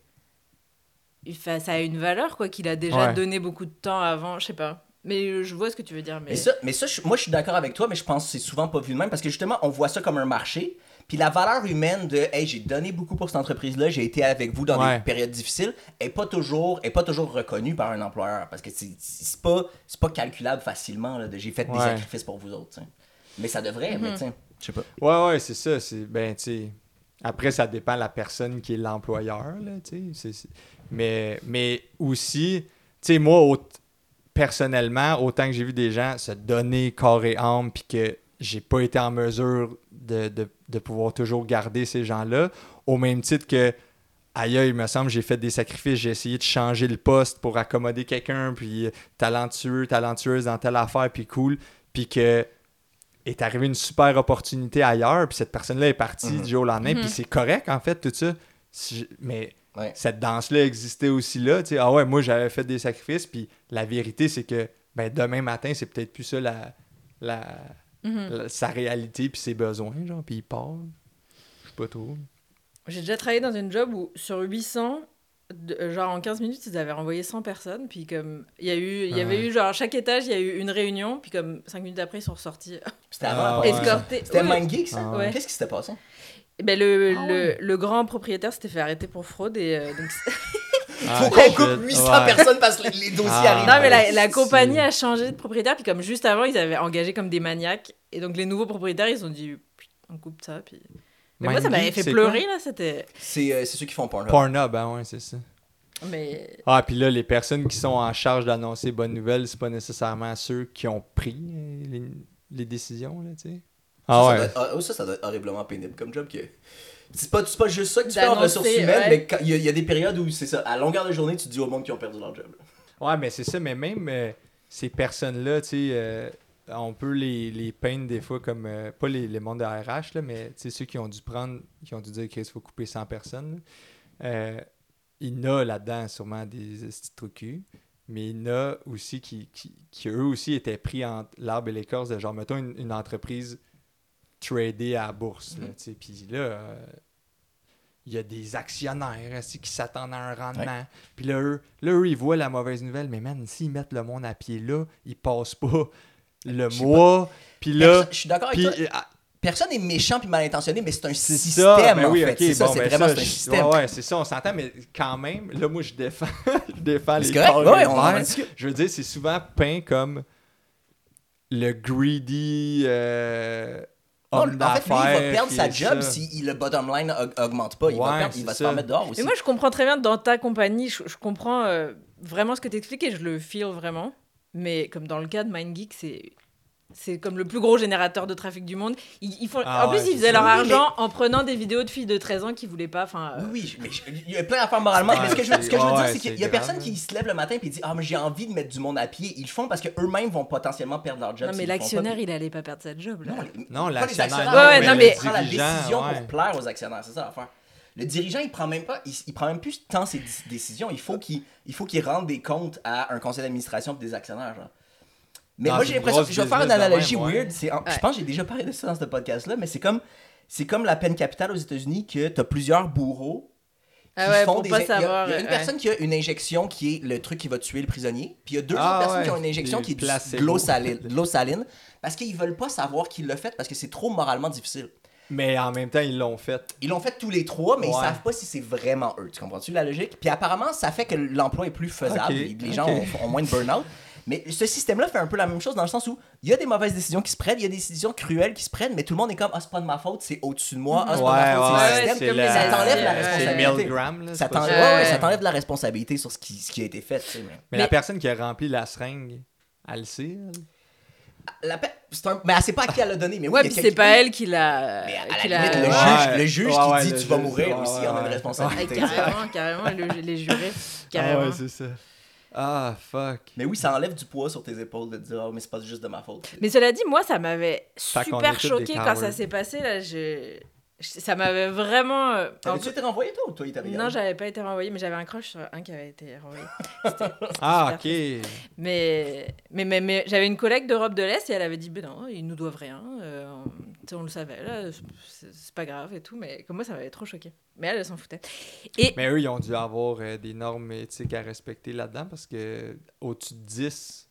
Ça a une valeur, quoi, qu'il a déjà donné beaucoup de temps avant, je sais pas. Mais je vois ce que tu veux dire. Mais, mais ça, mais ça moi, je suis d'accord avec toi, mais je pense que c'est souvent pas vu de même parce que justement, on voit ça comme un marché. Puis la valeur humaine de hey, j'ai donné beaucoup pour cette entreprise-là, j'ai été avec vous dans des périodes difficiles, est pas toujours est pas toujours reconnue par un employeur parce que c'est pas c'est pas calculable facilement là, de j'ai fait des sacrifices pour vous autres. Mais ça devrait, mais mhm. tiens, je sais pas. Ouais ouais, c'est ça, c'est ben tu après ça dépend de la personne qui est l'employeur là, tu sais, mais mais aussi tu sais moi personnellement, autant que j'ai vu des gens se donner corps et âme puis que j'ai pas été en mesure de, de, pouvoir toujours garder ces gens-là. Au même titre que, aïe, il me semble, j'ai fait des sacrifices, j'ai essayé de changer le poste pour accommoder quelqu'un, puis talentueux, talentueuse dans telle affaire, puis cool, puis que est arrivée une super opportunité ailleurs, puis cette personne-là est partie mhm. du jour au lendemain, puis mhm. c'est correct, en fait, tout ça. Mais cette danse-là existait aussi là, tu sais, ah ouais, moi, j'avais fait des sacrifices, puis la vérité, c'est que ben, demain matin, c'est peut-être plus ça la, la, Mhm. sa réalité puis ses besoins, genre, puis il part. Je sais pas trop. J'ai déjà travaillé dans une job où sur 800, euh, genre en 15 minutes, ils avaient renvoyé 100 personnes. Puis comme, il y, a eu, il y avait eu, genre, chaque étage, il y a eu une réunion. Puis comme 5 minutes après, ils sont ressortis. C'était avant. Ah, C'était un Geek, ça? Ah Qu'est-ce qui s'était passé? Ben, le, ah le, le, grand propriétaire s'était fait arrêter pour fraude et euh, donc Ah, Faut qu'on coupe 800 personnes parce que les, dossiers ah. arrivent. Non, mais la, compagnie a changé de propriétaire. Puis comme juste avant, ils avaient engagé comme des maniaques. Et donc les nouveaux propriétaires, ils ont dit on coupe ça. Puis... Mais moi, ça m'avait fait pleurer, là. C'était... Euh, c'est, ceux qui font Pornhub. Pornhub, ben ouais, c'est ça. Mais... Ah, puis là, les personnes qui sont en charge d'annoncer bonnes nouvelles, c'est pas nécessairement ceux qui ont pris euh, les, les décisions, là, tu sais. Ah, ouais. Ah, ça, ça, doit être horriblement pénible comme job. Que c'est pas, pas juste ça que tu fais en ressources humaines, mais il y, a des périodes où c'est ça. À longueur de journée, tu dis au monde qui ont perdu leur job. Ouais, mais c'est ça, mais même euh, ces personnes-là, tu sais, euh, on peut les, les, peindre des fois comme, euh, pas les, les mondes de RH, là, mais ceux qui ont dû prendre, qui ont dû dire qu'il faut couper 100 personnes. il y en a là-dedans sûrement des trucs mais il y en a aussi qui, qui, qui, eux aussi étaient pris entre l'arbre et l'écorce de genre, mettons une, une entreprise trader à la bourse. Mm-hmm. Puis là, il y a des actionnaires qui s'attendent à un rendement? Puis là eux, ils voient la mauvaise nouvelle. Mais man, s'ils mettent le monde à pied là, ils passent pas le mois. Puis là. Je suis d'accord avec toi. Personne n'est méchant puis mal intentionné, mais c'est un système. en fait. c'est ça, c'est ben vraiment un système. Ouais, c'est ça, on s'entend, mais quand même, là, moi, je défends, je défends les. Ouais, je veux dire, c'est souvent peint comme le greedy. Euh, en fait, lui, il va perdre sa job si le bottom line augmente pas. Il va, perdre, il va se faire mettre dehors aussi. Mais moi, je comprends très bien dans ta compagnie, je, comprends euh, vraiment ce que tu expliques et je le feel vraiment. Mais comme dans le cas de MindGeek, c'est c'est comme le plus gros générateur de trafic du monde. Ils, font... Ah en plus, ils faisaient leur argent en prenant des vidéos de filles de 13 ans qui voulaient pas. Enfin, euh, Oui, mais il y a plein d'affaires moralement. mais ce que je, ce que je veux dire, c'est qu'il y a personne qui se lève le matin et dit Ah, mais j'ai envie de mettre du monde à pied. Ils le font parce qu'eux-mêmes vont potentiellement perdre leur job. Non, mais l'actionnaire, il allait pas perdre sa job. Là. Non, l'actionnaire. Ouais, non, mais. Il prend la décision pour plaire aux actionnaires. C'est ça l'affaire. Le dirigeant, il prend même pas, il, prend même plus tant ses décisions. Il faut qu'il, il faut qu'il rende des comptes à un conseil d'administration et des actionnaires. Genre. Mais moi, j'ai l'impression que je vais faire une analogie weird. Je pense que j'ai déjà parlé de ça dans ce podcast-là, mais c'est comme, c'est comme la peine capitale aux États-Unis que tu as plusieurs bourreaux ah ouais, font des. Pas savoir, il y a, une personne qui a une injection qui est le truc qui va tuer le prisonnier, puis il y a deux ah autres personnes qui ont une injection qui est de l'eau saline, saline, parce qu'ils veulent pas savoir qui l'a fait parce que c'est trop moralement difficile. Mais en même temps, ils l'ont fait. Ils l'ont fait tous les trois, mais ils savent pas si c'est vraiment eux. Tu comprends-tu la logique? Puis apparemment, ça fait que l'emploi est plus faisable. les gens ont, moins de burn-out. Mais ce système-là fait un peu la même chose dans le sens où il y a des mauvaises décisions qui se prennent, il y a des décisions cruelles qui se prennent, mais tout le monde est comme Ah, c'est pas de ma faute, c'est au-dessus de moi, ah, c'est pas de ma faute, c'est le système. Ça t'enlève la responsabilité. Ça t'enlève la responsabilité sur ce qui, ce qui a été fait. mais, la personne qui a rempli la seringue, elle le sait, la un... Mais elle sait pas à qui elle l'a donné. Mais ouais, puis c'est pas elle qui l'a. Mais à la limite, le juge, le juge qui dit tu vas mourir aussi, en a une responsabilité. carrément, carrément, les jurés. Carrément. Ah ouais, c'est ça. Ah, fuck. Mais oui, ça enlève du poids sur tes épaules de dire, oh, mais c'est pas juste de ma faute. Mais cela dit, moi, ça m'avait super choqué quand ça s'est passé. Là, je ça m'avait vraiment. Euh, T'avais-tu été renvoyé toi ou toi il t'avait Non, j'avais pas été renvoyé, mais j'avais un crush sur un qui avait été renvoyé. ah, ok. Mais, mais, mais, mais j'avais une collègue d'Europe de l'Est et elle avait dit Ben non, ils nous doivent rien. Euh, on le savait, là, c'est pas grave et tout, mais comme moi, ça m'avait trop choqué. Mais elle, elle s'en foutait. Et... Mais eux, ils ont dû avoir euh, des normes éthiques à respecter là-dedans parce que au-dessus de 10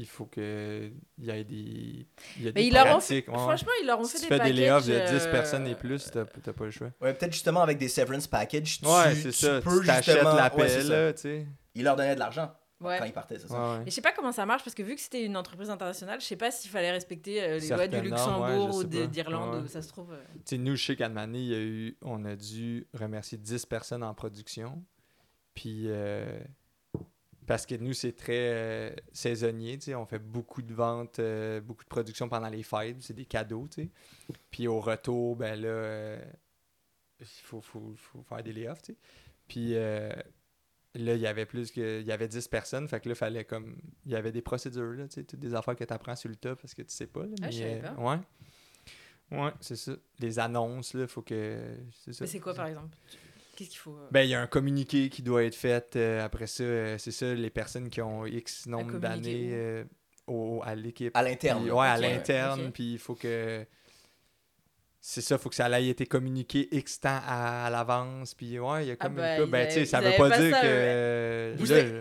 il faut qu'il y ait des, il y a des ils pratiques. Franchement, ils leur ont fait si des tu fais des layoffs de 10 personnes et plus, t'as pas le choix. Ouais, peut-être justement avec des severance packages, tu, ouais, c'est ça. peux tu justement... l'appel, ouais, tu sais. Ils leur donnaient de l'argent. quand ils partaient, c'est ça. Ouais, je sais pas comment ça marche parce que vu que c'était une entreprise internationale, je sais pas s'il fallait respecter euh, les lois du Luxembourg ou d'Irlande, ça se trouve. Euh. Tu sais, nous, chez Canmani, il y a eu, on a dû remercier 10 personnes en production. Puis euh, parce que nous, c'est très euh, saisonnier. On fait beaucoup de ventes, euh, beaucoup de production pendant les fêtes. C'est des cadeaux. sais. Puis au retour, ben là, euh, il faut, faut, faut, faire des layoffs. sais. Puis là, il y avait plus que. Il y avait 10 personnes. Fait que là, fallait comme. Il y avait des procédures, là, toutes des affaires que tu apprends sur le tas parce que tu sais pas. Là, ah, mais, ouais. Ouais, c'est ça. Les annonces, là, faut que. C'est ça. Mais c'est quoi, par exemple? Qu'est-ce qu'il faut euh? Ben, il y a un communiqué qui doit être fait. Euh, après ça, euh, c'est ça, les personnes qui ont X nombre d'années à l'équipe. À l'interne. Ouais, à l'interne. Puis il faut que. C'est ça, il faut que ça ait été communiqué X temps à, l'avance. Puis ouais, il y a ah comme ben, ben tu sais, ça veut pas dire que.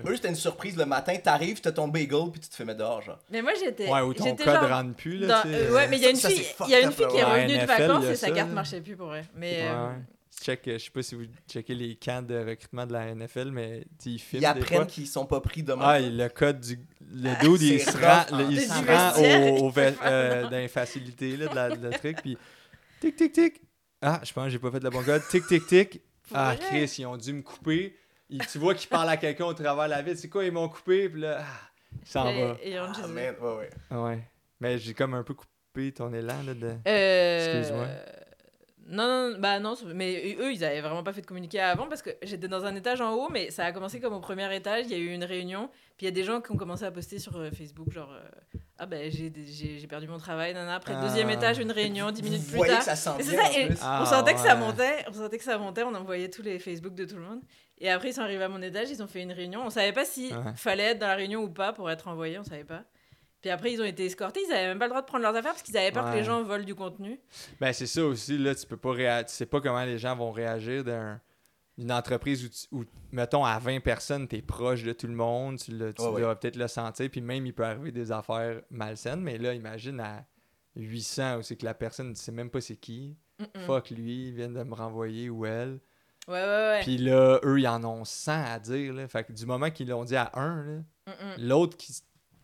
Moi, c'était une surprise le matin. T'arrives, t'as ton bagel, puis tu te fais mettre dehors, genre. Mais moi, j'étais. Ouais, ou ton code genre... rentre plus, là. ouais, mais il y a une fille, il y a une fille qui est revenue de vacances et sa carte marchait plus pour elle. Mais check, je sais pas si vous checkez les camps de recrutement de la NFL, mais ils filment. Ils apprennent qu'ils sont pas pris demain. Ah, le code du. Le ah, dude, il se rend, il se rend au, euh, dans les facilités là, de, la, de truc, puis tic, tic, tic. Ah, je pense que j'ai pas fait le bon code. Tic, tic, tic. Ah, Chris, ils ont dû me couper. tu vois qu'ils parlent à quelqu'un au travers de la ville. C'est quoi, ils m'ont coupé, puis là, ah, ça en va. Et, ah, ouais, ouais. ouais. Mais j'ai comme un peu coupé ton élan, là, de... Euh... Excuse-moi. Non, non, bah non, mais eux, ils avaient vraiment pas fait de communiqué avant parce que j'étais dans un étage en haut, mais ça a commencé comme au premier étage. Il y a eu une réunion, puis il y a des gens qui ont commencé à poster sur euh, Facebook, genre euh, Ah ben j'ai perdu mon travail, nana. Après, le deuxième ah. étage, une réunion, dix minutes plus tard. ça ça, on sentait que ça montait, on sentait que ça montait, on envoyait tous les Facebook de tout le monde. Et après, ils sont arrivés à mon étage, ils ont fait une réunion. On savait pas si fallait être dans la réunion ou pas pour être envoyé, on savait pas. Puis après, ils ont été escortés. Ils n'avaient même pas le droit de prendre leurs affaires parce qu'ils avaient peur que les gens volent du contenu. Ben, c'est ça aussi. Là, tu peux pas réa... tu sais pas comment les gens vont réagir dans une entreprise où, mettons, à 20 personnes, tu es proche de tout le monde. Tu, le, tu dois peut-être le sentir. Puis même, il peut arriver des affaires malsaines. Mais là, imagine à 800 où c'est que la personne ne sait même pas c'est qui. Fuck lui, ils viennent de me renvoyer ou elle. Ouais, ouais, ouais. Puis là, eux, ils en ont 100 à dire. Là. Fait que du moment qu'ils l'ont dit à un, l'autre qui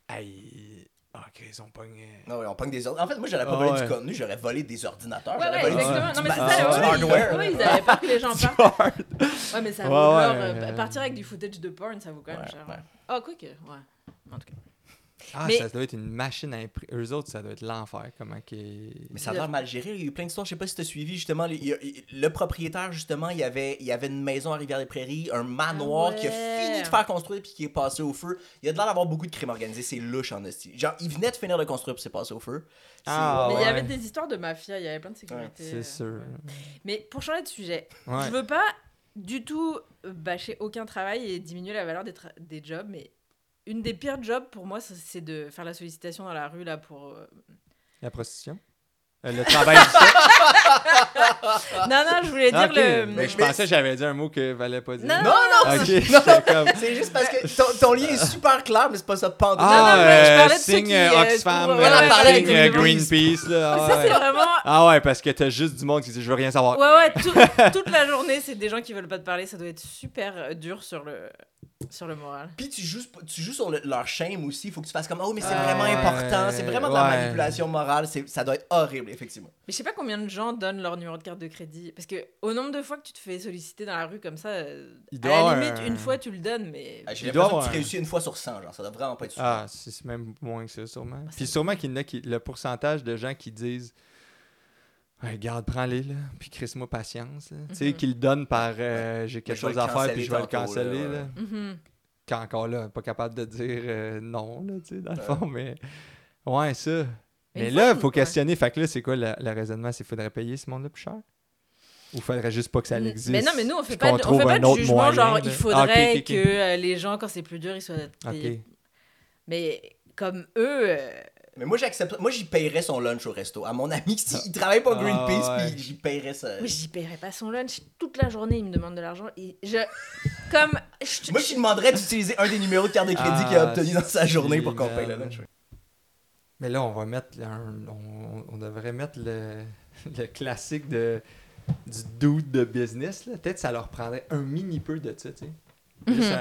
Hey. Ah, ok, ils ont pogné. Non, on pogne des ordinateurs. En fait, moi, j'aurais pas volé du contenu, j'aurais volé des ordinateurs. Ouais, ouais, exactement. Non, mais c'est ça, du hardware. Oui, ils avaient peur que les gens partent. ouais, mais ça vaut ouais, Partir avec du footage de porn, ça vaut quand même cher. Ah, quoi que. Ouais. En tout cas. Ah, ça doit être une machine à imprimer. Eux autres, ça doit être l'enfer. Comment Mais ça a l'air mal géré. Il y a eu plein d'histoires. Je sais pas si tu as suivi, justement. Le, propriétaire, justement, il y, avait, il y avait une maison à Rivière-des-Prairies, un manoir ah qui a fini de faire construire puis qui est passé au feu. Il y a de l'air d'avoir beaucoup de crimes organisés. C'est louche en esti. Genre, il venait de finir de construire puis c'est passé au feu. Ah, mais il y avait des histoires de mafia. Il y avait plein de sécurité. c'est sûr. Mais pour changer de sujet, je veux pas du tout bâcher aucun travail et diminuer la valeur des, des jobs, mais une des pires jobs pour moi, c'est de faire la sollicitation dans la rue là pour. Euh, la prostitution? Euh, le travail du sexe? non, non, je voulais dire le. Mais je pensais que j'avais dit un mot que valait pas dire. Non, Non, non, Ok, c'est- j'étais comme- c'est juste parce que ton, ton lien est super clair, mais c'est pas ça tout. Ah, non, mais je euh, parlais de ceux signe qui, euh, Oxfam, courent- avec signe euh, Greenpeace. Greenpeace, là. Ah, Ça, c'est ouais. vraiment. Ah ouais, parce que t'as juste du monde qui dit je veux rien savoir. Ouais, ouais, tout- toute la journée, c'est des gens qui veulent pas te parler. Ça doit être super euh, dur sur le, sur le moral. Puis tu joues, tu joues sur le- leur shame aussi. Il faut que tu fasses comme Oh, mais c'est Ah, vraiment ouais, important. C'est vraiment de la ouais. manipulation morale. c'est- Ça doit être horrible, effectivement. Mais je sais pas combien de gens donnent leur numéro de carte de crédit. Parce que au nombre de fois que tu te fais solliciter dans la rue comme ça, Il à doit la limite, un- une fois tu le donnes, mais. Ah, J'ai Il doit l'impression que avoir tu réussis une fois sur 100. Genre, ça doit vraiment pas être sûr. Ah, c'est même moins que ça, sûrement. Ah, Puis sûrement qu'il y en a qui. Le pourcentage de gens qui disent Ouais, Regarde, prends-les, là. Puis crisse-moi patience. Tu sais, Mhm. qu'ils le donnent par euh, J'ai quelque chose à faire, puis je vais le là, canceller, ouais. là. Mhm. Qu'encore là, pas capable de dire euh, non, là, tu sais, dans le fond, mais. Ouais, ça. Mais là, il faut questionner. Fait que là, c'est quoi le, le raisonnement? C'est qu'il faudrait payer ce monde-là plus cher? Ou faudrait juste pas que ça existe Mais non, mais nous, on fait pas, qu'on de- on fait pas un de autre jugement, moyen, genre, il Ah, faudrait que euh, les gens, quand c'est plus dur, ils soient payés. Ok. Mais comme eux, euh, Mais moi, j'accepte. Moi, j'y payerais son lunch au resto. À mon ami, s'il travaille pas Ah, Greenpeace, ouais. puis j'y payerais ça. mais j'y paierais pas son lunch. Toute la journée, il me demande de l'argent. Et je. Comme. je- Moi, je lui demanderais d'utiliser un des numéros de carte de crédit Ah, qu'il a obtenu dans sa journée pour qu'on paye le lunch. Mais là, on va mettre. un- on, on devrait mettre le, le classique de, du dude de business. là. Peut-être que ça leur prendrait un mini peu de ça, tu sais.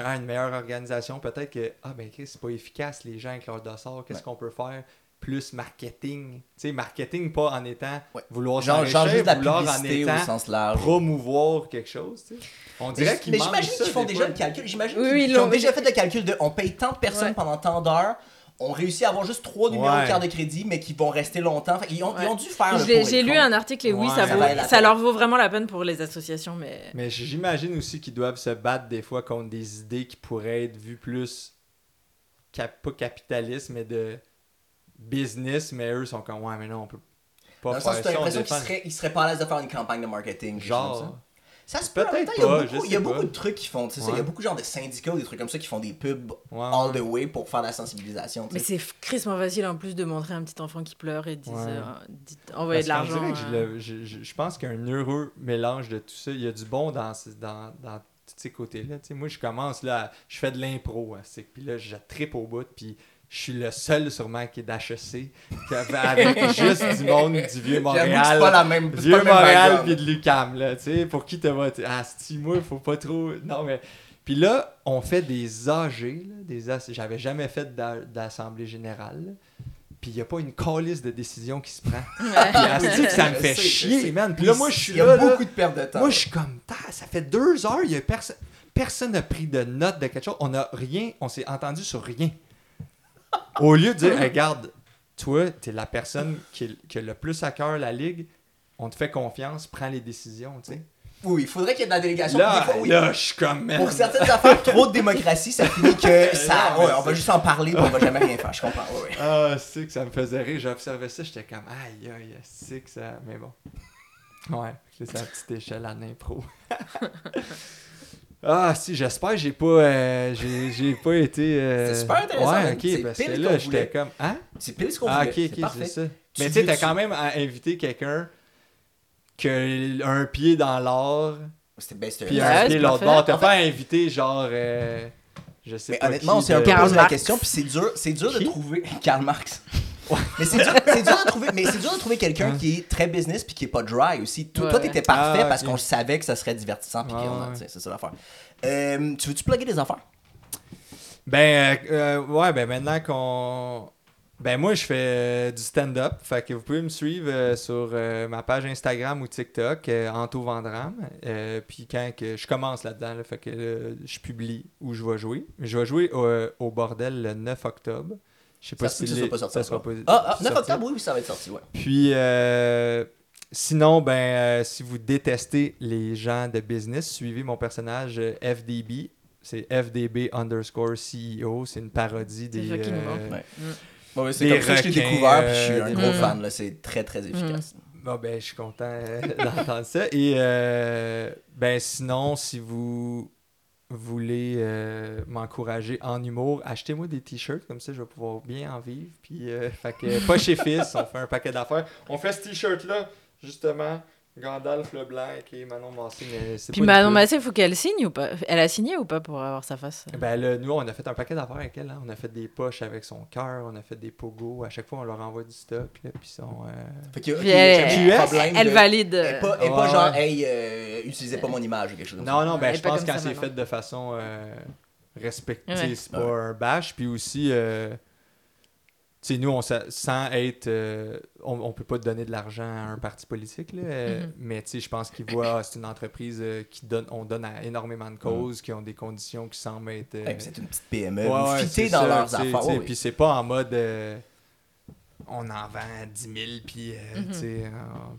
Ah, une meilleure organisation. Peut-être que, ah ben Chris, c'est pas efficace les gens avec leur dossard. Qu'est-ce Ouais. qu'on peut faire? Plus marketing. Tu sais, marketing pas en étant Ouais. vouloir Genre, genre juste de la vouloir en publicité au étant sens large. promouvoir quelque chose, tu sais. On dirait Mais, qu'ils mais j'imagine qu'ils font déjà fois. le calcul. J'imagine Oui, qu'ils oui, ont déjà fait le calcul de on paye tant de personnes Ouais. pendant tant d'heures. On réussit à avoir juste trois numéros Ouais. de carte de crédit, mais qui vont rester longtemps. Ils, ont, ils ont dû faire le J'ai lu un article et oui, Ouais. ça, Ça vaut, leur vaut vraiment la peine pour les associations, mais. Mais j'imagine aussi qu'ils doivent se battre des fois contre des idées qui pourraient être vues plus cap- pas capitaliste, mais de business, mais eux sont comme ouais, mais non, on peut pas Dans faire sens, tu as ça. on l'impression qu'ils seraient, ils seraient pas à l'aise de faire une campagne de marketing. comme ça. Genre, Ça se peut, il y a pas, beaucoup, il y a beaucoup de trucs qui font, tu sais ça, il y a beaucoup genre de syndicats ou des trucs comme ça qui font des pubs ouais, all the way pour faire de la sensibilisation. Mais c'est crissement facile en plus de montrer un petit enfant qui pleure et de dire, Ouais. euh, envoyer de l'argent. euh. je, je- je pense qu'il y a un heureux mélange de tout ça. Il y a du bon dans, dans, dans tous ces côtés-là. Tu sais, moi, je commence là, je fais de l'impro. hein, c'est- Puis là, je tripe au bout. Puis je suis le seul sûrement qui est d'HEC, qui avait- avec juste du monde du vieux que c'est Montréal. pas la même. Vieux pas Montréal puis de Lucam là, tu sais, pour qui te va, tu- ah, si moi, faut pas trop, non mais, puis là, on fait des AG, là, des j'avais jamais fait d'a- d'assemblée générale, là. puis il y a pas une calice de décision qui se prend. Puis que ça me fait chier, man. Puis là, moi, je suis Il y a là, là, beaucoup de perte de temps. moi, je suis comme, Ta, ça fait deux heures, il y a personne, personne n'a pris de note de quelque chose, on a rien, on s'est entendu sur rien. Au lieu de dire, regarde, toi, t'es la personne qui, qui a le plus à cœur la ligue, on te fait confiance, prends les décisions, tu sais. Oui, il faudrait qu'il y ait de la délégation. Là, fois, oui. là, je suis comme, man. Pour certaines affaires, trop de démocratie, ça finit que ça. Ouais, on va juste en parler, on va jamais rien faire. Je comprends. Ouais, ouais. Ah, c'est que ça me faisait rire. J'observais ça, j'étais comme, aïe, aïe, c'est que ça. Mais bon. Ouais, c'est à petite échelle en impro. ah, si, j'espère que j'ai pas, euh, j'ai, j'ai pas été. euh, C'est super intéressant, Ouais, ok, C'est parce pile que ce là, qu'on j'étais comme, hein? C'est pile ce qu'on Ah, voulait. ok, C'est ok, parfait. c'est ça. Tu Mais tu sais, t'as quand même à- invité quelqu'un qui a un pied dans l'art, C'était ben, c'était- puis un pied l'autre parfait. bord. T'as En pas invité, genre. euh, je sais Mais pas. honnêtement, on s'est un peu posé la question, puis c'est dur, c'est dur de trouver Karl Marx. Mais c'est dur, de trouver, mais c'est dur de trouver quelqu'un Ouais. qui est très business puis qui est pas dry aussi. Toi, Ouais. toi t'étais parfait Ah, parce qu'on savait que ça serait divertissant puis c'est ça l'affaire. Euh, tu veux-tu plugger des affaires? Ben, euh, ouais, ben maintenant qu'on. Ben, moi, je fais euh, du stand-up. Fait que vous pouvez me suivre euh, sur euh, ma page Instagram ou TikTok, euh, Anto Vandram. Euh, puis quand que je commence là-dedans, là, fait que je publie où je vais jouer. Je vais jouer au, au bordel le 9 octobre. Je sais pas Ça si les- soit pas sorti ça sera pas Ah, ah 9 sorti. octobre, oui, oui, ça va être sorti, ouais. Puis, euh, sinon, ben, euh, si vous détestez les gens de business, suivez mon personnage euh, FDB. C'est FDB underscore CEO. C'est une parodie des. bon. euh, Ouais. Mm. Bon, ouais, c'est comme ça que je l'ai requins, découvert, puis je suis un des- gros Mm. fan, là. C'est très, très efficace. Bon, ben, je suis content d'entendre ça. Et, euh, ben, sinon, si vous voulez euh, m'encourager en humour, achetez-moi des t-shirts, comme ça je vais pouvoir bien en vivre. Puis, euh, pas chez Fils, on fait un paquet d'affaires. On fait ce t-shirt-là, justement. Gandalf le blanc et Manon Massé, mais Puis Manon Massé, il faut qu'elle signe ou pas? Elle a signé ou pas pour avoir sa face? Ben là, nous, on a fait un paquet d'affaires avec elle. Hein. On a fait des poches avec son cœur, on a fait des pogos. À chaque fois, on leur envoie du stock. Là, puis son, euh... fait elle, elle, valide. Et pas, pas genre, hey, euh, utilisez pas mon image ou quelque chose comme non, ça. Non, non, ben je pense que quand c'est fait de façon euh, respectée, c'est pas un bash. Puis aussi. Euh, sais, nous, on, sans être. Euh, on, on peut pas donner de l'argent à un parti politique, là, euh, mm-hmm. mais je pense qu'ils voient, ah, c'est une entreprise euh, qui donne, on donne à énormément de causes, qui ont des conditions qui semblent être. c'est une petite PME, ouais, dans leurs affaires. Oui. Puis c'est pas en mode. on en vend 10 000, puis, mm-hmm.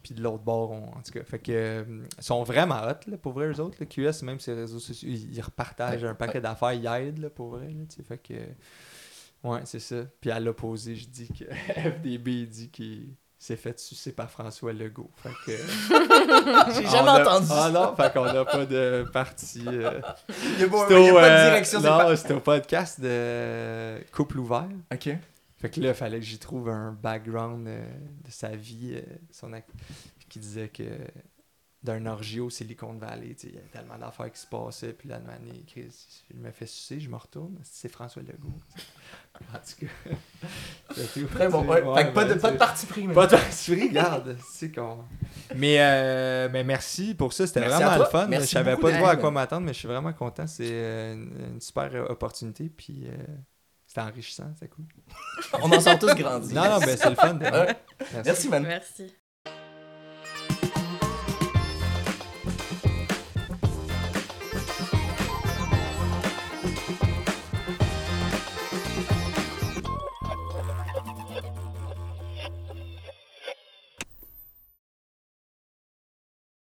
puis de l'autre bord, on, en tout cas. Fait que, ils sont vraiment hot, là, pour vrai, eux autres. Le QS, même ses réseaux sociaux, ils, repartagent un paquet d'affaires, ils aident, là, pour vrai. Là, fait que. Ouais, c'est ça. Puis à l'opposé, je dis que FDB dit qu'il s'est fait sucer par François Legault. Fait que. J'ai jamais entendu Ah non, fait qu'on n'a pas de parti. Euh... Il n'y a, pas de euh, direction. non, c'était au podcast de Couple ouvert. OK. Fait que là, il fallait que j'y trouve un background euh, de sa vie, euh, son qui disait que d'un orgie au Silicon Valley. Il y a tellement d'affaires qui se passaient. Puis la année, Chris, je me fais sucer, je me retourne. C'est François Legault. en tout cas. Très bon. fait que pas, de, pas de parti pris. Pas de parti pris, regarde. c'est con. Mais, euh, mais merci pour ça. C'était vraiment le fun. je savais pas de voir à quoi m'attendre, mais je suis vraiment content. C'est euh, une, super opportunité. Puis. Euh, c'était enrichissant, c'est cool. On en sort tous grandis. Non, non, mais c'est le fun. Merci, man. Merci.